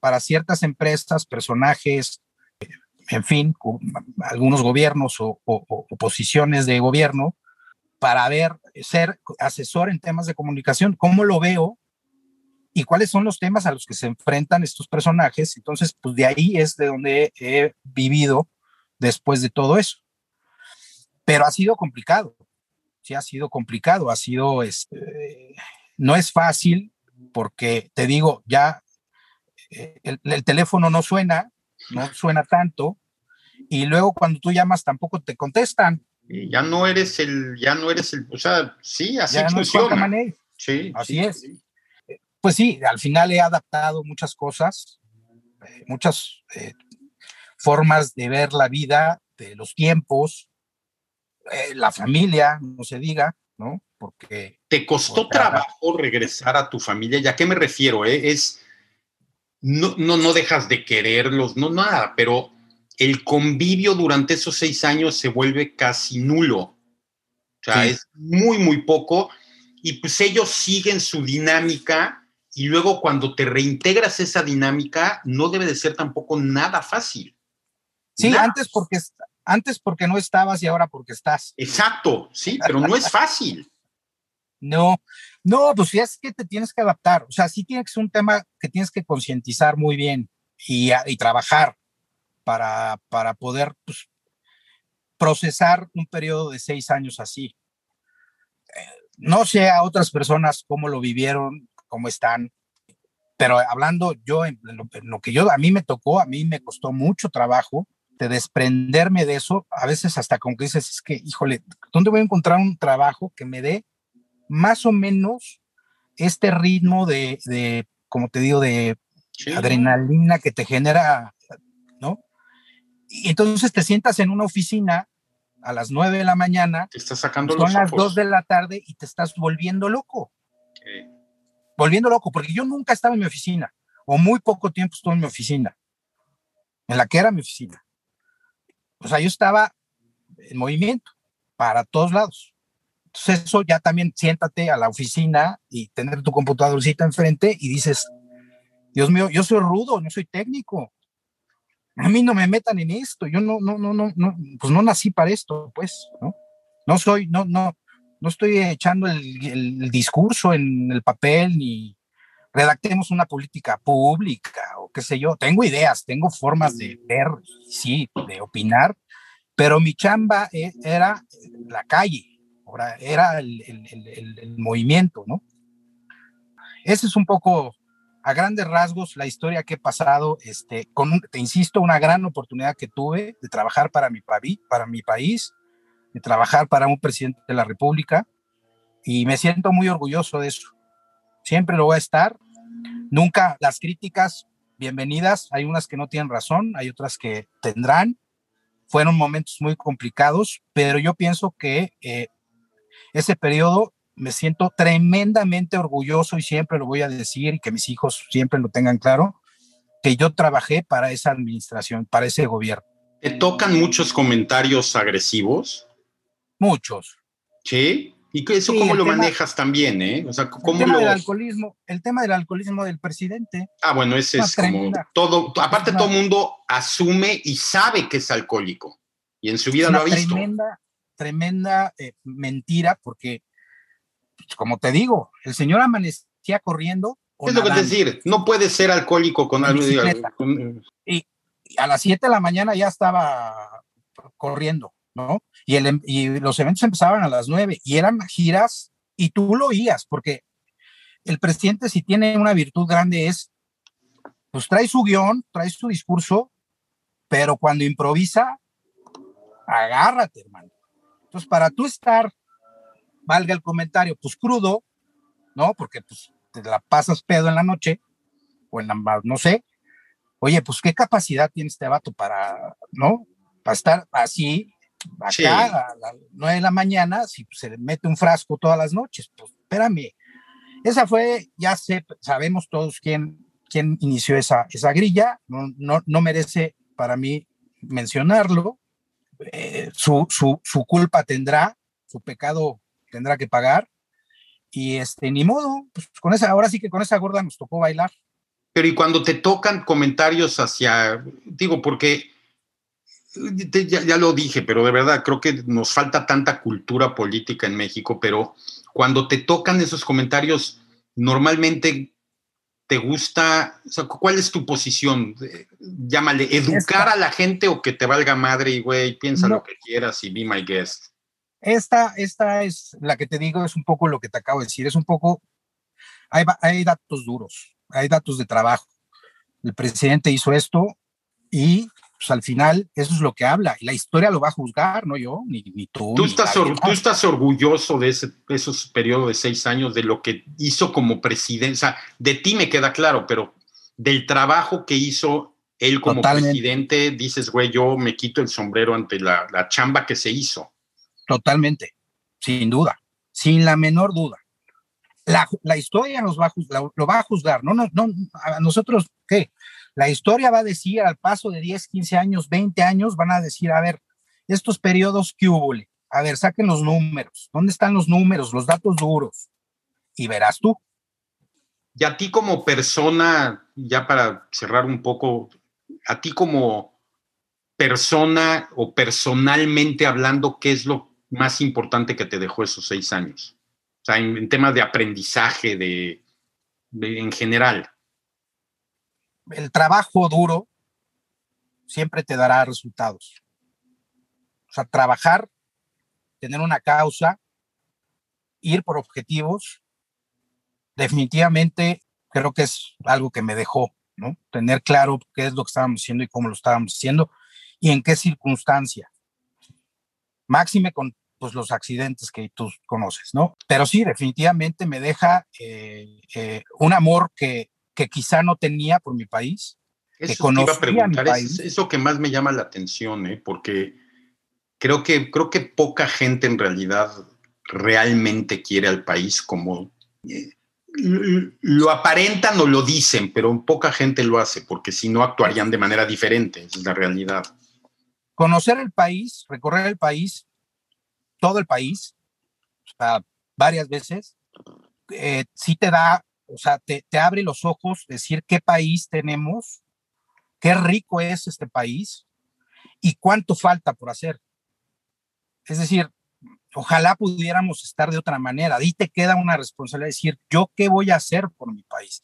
para ciertas empresas, personajes, en fin, algunos gobiernos o, posiciones de gobierno para ver, ser asesor en temas de comunicación, cómo lo veo y cuáles son los temas a los que se enfrentan estos personajes. Entonces, pues de ahí es de donde he vivido después de todo eso. Pero ha sido complicado, sí ha sido complicado, ha sido, este, no es fácil porque te digo, ya eh, el teléfono no suena, no suena tanto, y luego cuando tú llamas tampoco te contestan. Y ya no eres el, ya no eres el, o sea, sí, así funciona. sí, así es. Pues sí, al final he adaptado muchas cosas, eh, muchas eh, formas de ver la vida, de los tiempos, eh, la familia, no se diga, ¿no? Porque... ¿Te costó trabajo regresar a tu familia? ¿Ya qué me refiero? Es no, no, no dejas de quererlos, no nada, pero el convivio durante esos seis años se vuelve casi nulo. O sea, es muy, muy poco. Y pues ellos siguen su dinámica y luego cuando te reintegras esa dinámica, no debe de ser tampoco nada fácil. Sí, antes porque, antes porque no estabas y ahora porque estás. Exacto, sí, pero no es fácil. No, no, pues es que te tienes que adaptar. O sea, sí tiene que ser un tema que tienes que concientizar muy bien y, y trabajar para, para poder pues, procesar un periodo de seis años así. Eh, no sé a otras personas cómo lo vivieron, cómo están, pero hablando yo en lo, que yo a mí me tocó, a mí me costó mucho trabajo de desprenderme de eso, a veces hasta como que dices, es que, híjole, ¿dónde voy a encontrar un trabajo que me dé más o menos este ritmo de, de como te digo, de adrenalina que te genera, ¿no? Y entonces te sientas en una oficina a las 9 de la mañana, te estás sacando son las 2 de la tarde y te estás volviendo loco. Volviendo loco, porque yo nunca estaba en mi oficina, o muy poco tiempo estuve en mi oficina, en la que era mi oficina. O sea, yo estaba en movimiento para todos lados. Entonces eso ya también siéntate a la oficina y tener tu computadorcita enfrente y dices, Dios mío, yo soy rudo, no soy técnico. A mí no me metan en esto, yo no, no, no, no, no, pues no nací para esto, pues, ¿no? No soy, no, no, no estoy echando el, discurso en el papel ni redactemos una política pública o qué sé yo. Tengo ideas, tengo formas de ver, sí, de opinar, pero mi chamba e, era la calle, era el, el movimiento, ¿no? Ese es un poco a grandes rasgos la historia que he pasado, este, con, te insisto, una gran oportunidad que tuve de trabajar para mi, para mi país, de trabajar para un presidente de la República, y me siento muy orgulloso de eso. Siempre lo voy a estar. Nunca las críticas, bienvenidas, hay unas que no tienen razón, hay otras que tendrán. Fueron momentos muy complicados, pero yo pienso que eh, ese periodo me siento tremendamente orgulloso y siempre lo voy a decir y que mis hijos siempre lo tengan claro, que yo trabajé para esa administración, para ese gobierno. ¿Te tocan muchos comentarios agresivos? Muchos. ¿Sí? ¿Y eso cómo lo manejas también, eh? O sea, ¿cómo el tema lo... del alcoholismo, el tema del alcoholismo del presidente. Ah, bueno, ese es como todo, aparte todo el mundo asume y sabe que es alcohólico y en su vida lo ha visto. Tremenda, tremenda eh, mentira porque pues, como te digo, el señor amanecía corriendo. Es lo que decir, no puede ser alcohólico con algo. Y, a las 7 de la mañana ya estaba corriendo, el, y los eventos empezaban a las 9 y eran giras y tú lo oías, porque el presidente si tiene una virtud grande es, pues trae su guion, trae su discurso, pero cuando improvisa, agárrate, hermano. Entonces, para tú estar valga el comentario, pues crudo, ¿no? Porque pues te la pasas pedo en la noche, o en la, no sé. Oye, pues qué capacidad tiene este vato para, ¿no? Para estar así, acá a las nueve de la mañana, si se le mete un frasco todas las noches, pues espérame. Esa fue, ya sé, sabemos todos quién, quién inició esa, esa grilla, no, no, no merece para mí mencionarlo. Eh, su, su, su culpa tendrá, su pecado tendrá que pagar. Y este, ni modo, pues con esa, ahora sí que con esa gorda nos tocó bailar. Pero y cuando te tocan comentarios hacia, digo, porque ya, ya, lo dije, pero de verdad creo que nos falta tanta cultura política en México, pero cuando te tocan esos comentarios, normalmente te gusta, o sea, ¿cuál es tu posición? Llámale, educar a la gente o que te valga madre y güey, piensa lo que quieras y be my guest. Esta, esta es la que te digo, es un poco lo que te acabo de decir, es un poco, hay, hay datos duros, hay datos de trabajo. El presidente hizo esto y pues, al final eso es lo que habla y la historia lo va a juzgar, no yo, ni, ni tú. Tú, estás, tú estás orgulloso de ese, esos periodos de seis años, de lo que hizo como presidente, o sea, de ti me queda claro, pero del trabajo que hizo él como presidente, dices, güey, yo me quito el sombrero ante la, la chamba que se hizo. Totalmente, sin duda, sin la menor duda. La, la historia nos va a juzgar, lo va a juzgar, no, no, no, a nosotros, ¿qué? La historia va a decir al paso de 10, 15 años, 20 años, van a decir, a ver, estos periodos que hubo, a ver, saquen los números, ¿dónde están los números, los datos duros? Y verás tú. Y a ti como persona, ya para cerrar un poco, a ti como persona o personalmente hablando, ¿qué es lo más importante que te dejó esos seis años? O sea, en, temas de aprendizaje, de, en general. El trabajo duro siempre te dará resultados. O sea, trabajar, tener una causa, ir por objetivos, definitivamente creo que es algo que me dejó, ¿no? Tener claro qué es lo que estábamos haciendo y cómo lo estábamos haciendo y en qué circunstancia máxime con pues, los accidentes que tú conoces, ¿no? Pero sí, definitivamente me deja eh, eh, un amor que, que quizá no tenía por mi país. Eso que conocía a preguntar, Es, eso que más me llama la atención, ¿eh? porque creo que, creo que poca gente en realidad realmente quiere al país como eh, lo aparentan o lo dicen, pero poca gente lo hace, porque si no actuarían de manera diferente, esa es la realidad conocer el país, recorrer el país, todo el país, o sea, varias veces, eh, sí te da, o sea, te, te abre los ojos, decir qué país tenemos, qué rico es este país y cuánto falta por hacer. Es decir, ojalá pudiéramos estar de otra manera. Ahí te queda una responsabilidad de decir, ¿yo qué voy a hacer por mi país?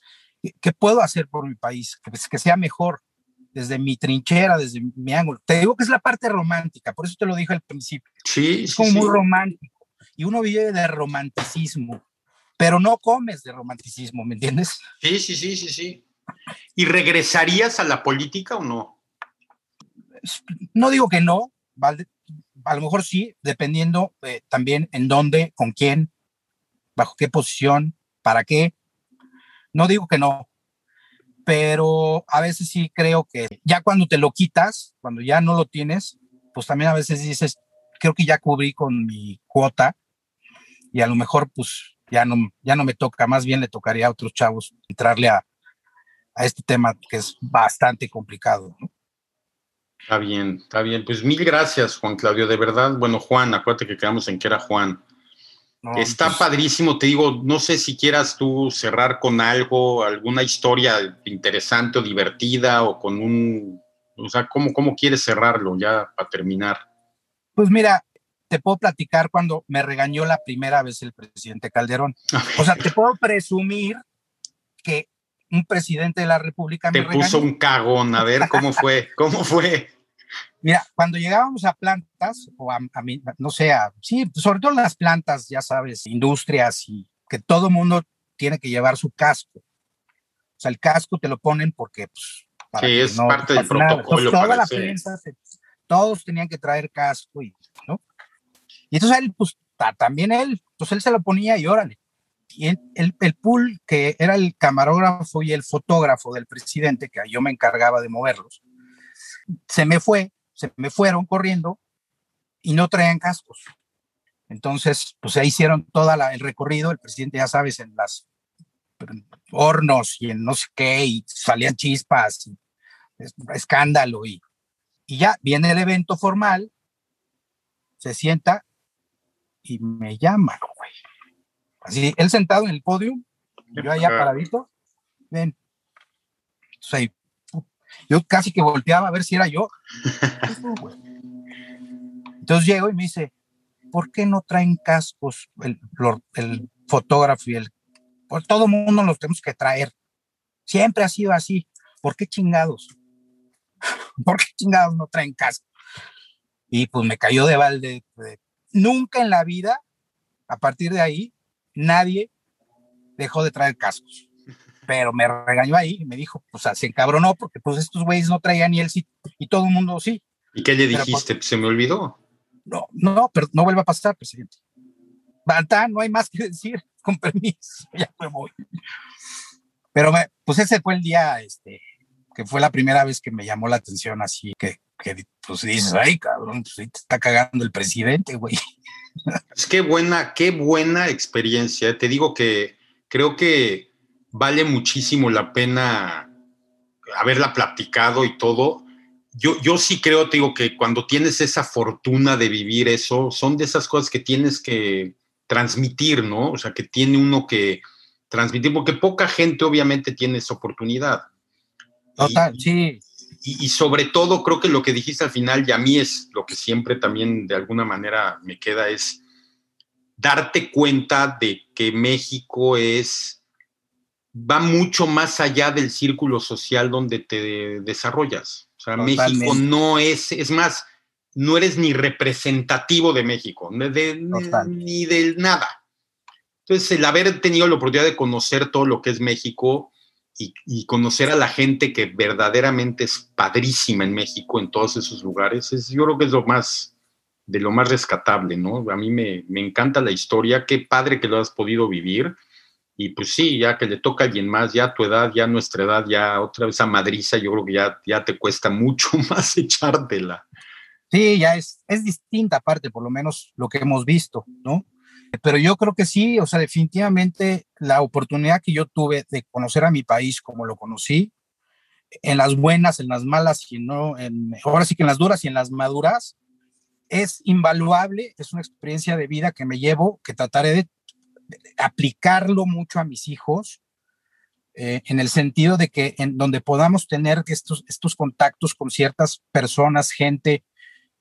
¿Qué, puedo hacer por mi país? Que, que sea mejor desde mi trinchera, desde mi ángulo. Te digo que es la parte romántica, por eso te lo dije al principio. Sí, es como muy romántico. Y uno vive de romanticismo, pero no comes de romanticismo, ¿me entiendes? Sí, sí, sí, sí, sí. ¿Y regresarías a la política o no? No digo que no, a lo mejor sí, dependiendo eh, también en dónde, con quién, bajo qué posición, para qué. No digo que no, pero a veces sí creo que ya cuando te lo quitas, cuando ya no lo tienes, pues también a veces dices, creo que ya cubrí con mi cuota y a lo mejor pues ya no, ya no me toca, más bien le tocaría a otros chavos entrarle a, a este tema que es bastante complicado. Está bien, está bien. Pues mil gracias, Juan Claudio, de verdad. Bueno, Juan, acuérdate que quedamos en que era Juan. Está pues padrísimo, te digo, no sé si quieras tú cerrar con algo, alguna historia interesante o divertida o con un, o sea, ¿cómo, cómo quieres cerrarlo ya para terminar? Pues mira, te puedo platicar cuando me regañó la primera vez el presidente Calderón. O sea, te puedo presumir que un presidente de la República te puso un cagón, a ver cómo fue, cómo fue. Mira, cuando llegábamos a plantas, o a, no sé, sí, sobre todo las plantas, ya sabes, industrias y que todo mundo tiene que llevar su casco. O sea, el casco te lo ponen porque, pues, sí, es parte del protocolo. toda la prensa, todos tenían que traer casco y, ¿no? Y entonces él, pues, también él, pues él se lo ponía y órale. Y el, el, el pool, que era el camarógrafo y el fotógrafo del presidente, que yo me encargaba de moverlos, se me fue, se me fueron corriendo y no traían cascos. Entonces, pues ahí hicieron todo el recorrido, el presidente, ya sabes, en las hornos y en no sé qué, y salían chispas, y escándalo, y, y ya viene el evento formal, se sienta y me llama, güey. Así, él sentado en el podio, yo allá paradito, ven. Entonces yo casi que volteaba a ver si era yo. Entonces llego y me dice, ¿por qué no traen cascos el, el fotógrafo y el... Por todo mundo los tenemos que traer. Siempre ha sido así. ¿Por qué chingados? ¿Por qué chingados no traen casco? Y pues me cayó de balde. Nunca en la vida, a partir de ahí, nadie dejó de traer cascos pero me regañó ahí y me dijo, pues se encabronó porque pues estos güeyes no traían ni él sí y todo el mundo sí. ¿Y qué le pues, dijiste? ¿Se me olvidó? No, no, pero no vuelva a pasar, presidente. Bantán, no hay más que decir, con permiso, ya me voy. Pero pues ese fue el día, este, que fue la primera vez que me llamó la atención así, que, que pues dices, ay, cabrón, pues te está cagando el presidente, güey. Es que buena, qué buena experiencia. Te digo que creo que vale muchísimo la pena haberla platicado y todo. Yo, yo sí creo, te digo, que cuando tienes esa fortuna de vivir eso, son de esas cosas que tienes que transmitir, ¿no? O sea, que tiene uno que transmitir, porque poca gente obviamente tiene esa oportunidad. Total, sí. Y, y, sobre todo creo que lo que dijiste al final, y a mí es lo que siempre también de alguna manera me queda, es darte cuenta de que México es va mucho más allá del círculo social donde te desarrollas. O sea, México no es, es más, no eres ni representativo de México, ni de nada. Entonces, el haber tenido la oportunidad de conocer todo lo que es México y, conocer a la gente que verdaderamente es padrísima en México, en todos esos lugares, es, yo creo que es lo más, de lo más rescatable, ¿no? A mí me, me encanta la historia, qué padre que lo has podido vivir y pues sí, ya que le toca a alguien más, ya tu edad, ya nuestra edad, ya otra vez a madriza, yo creo que ya, ya te cuesta mucho más echártela. Sí, ya es, es distinta aparte, por lo menos lo que hemos visto, ¿no? Pero yo creo que sí, o sea, definitivamente la oportunidad que yo tuve de conocer a mi país como lo conocí, en las buenas, en las malas, y no, en, ahora sí que en las duras y en las maduras, es invaluable, es una experiencia de vida que me llevo, que trataré de aplicarlo mucho a mis hijos, eh, en el sentido de que en donde podamos tener estos, estos contactos con ciertas personas, gente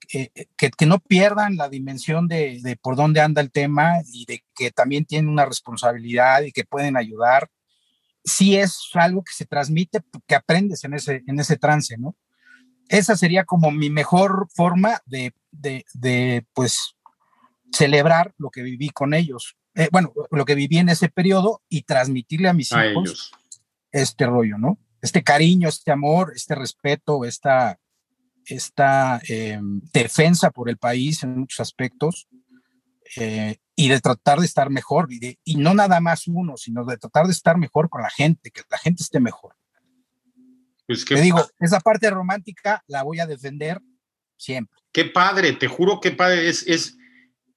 que, que, no pierdan la dimensión de, de, por dónde anda el tema y de que también tienen una responsabilidad y que pueden ayudar. Sí es algo que se transmite, que aprendes en ese, en ese trance, ¿no? Esa sería como mi mejor forma de, de, de pues, celebrar lo que viví con ellos. Eh, bueno, lo que viví en ese periodo y transmitirle a mis hijos este rollo, ¿no? Este cariño, este amor, este respeto, esta, esta eh, defensa por el país en muchos aspectos eh, y de tratar de estar mejor y, y, no nada más uno, sino de tratar de estar mejor con la gente, que la gente esté mejor. Pues que, te digo, esa parte romántica la voy a defender siempre. Qué padre, te juro que padre, es, es,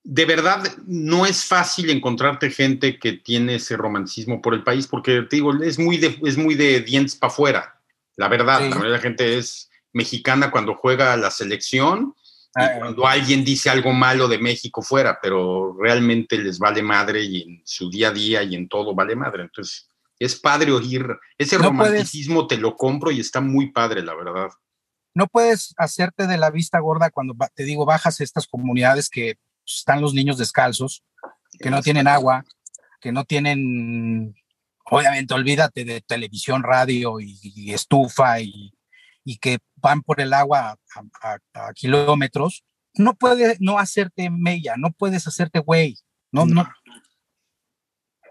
de verdad no es fácil encontrarte gente que tiene ese romanticismo por el país, porque te digo, es muy de, es muy de dientes para afuera, la verdad, la mayoría de la gente es mexicana cuando juega a la selección y ah, cuando alguien dice algo malo de México fuera, pero realmente les vale madre y en su día a día y en todo vale madre. Entonces, es padre oír, ese romanticismo te lo compro y está muy padre, la verdad. No puedes hacerte de la vista gorda cuando te digo bajas estas comunidades que están los niños descalzos, que no tienen agua, que no tienen, obviamente, olvídate de televisión, radio y, estufa y, que van por el agua a, kilómetros. No puedes no hacerte mella, no puedes hacerte güey, no, no,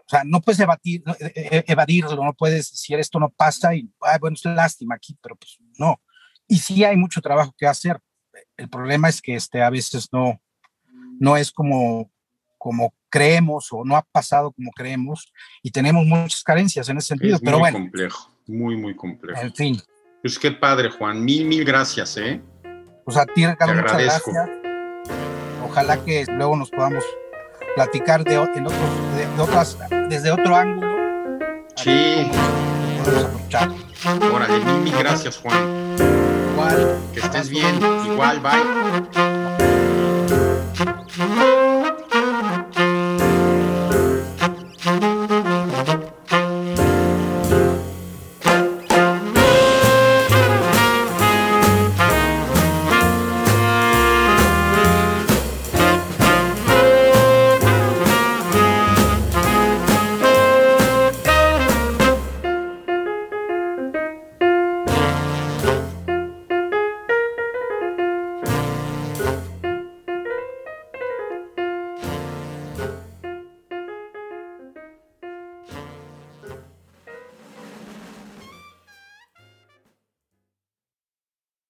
o sea, no puedes evadir, e, e, evadirlo, no puedes decir esto no pasa y, bueno, es lástima aquí, pero pues no. Y sí hay mucho trabajo que hacer. El problema es que este, a veces no, no es como, como creemos o no ha pasado como creemos y tenemos muchas carencias en ese sentido. Es pero muy complejo, muy, muy complejo. En fin. Pues qué padre, Juan. Mil, mil gracias, ¿eh? Pues a ti, Ricardo, muchas gracias. Ojalá que luego nos podamos platicar de, en otros, de, otras, desde otro ángulo. Sí. Órale, mil, mil gracias, Juan. Igual. Que estés bien. Igual, bye.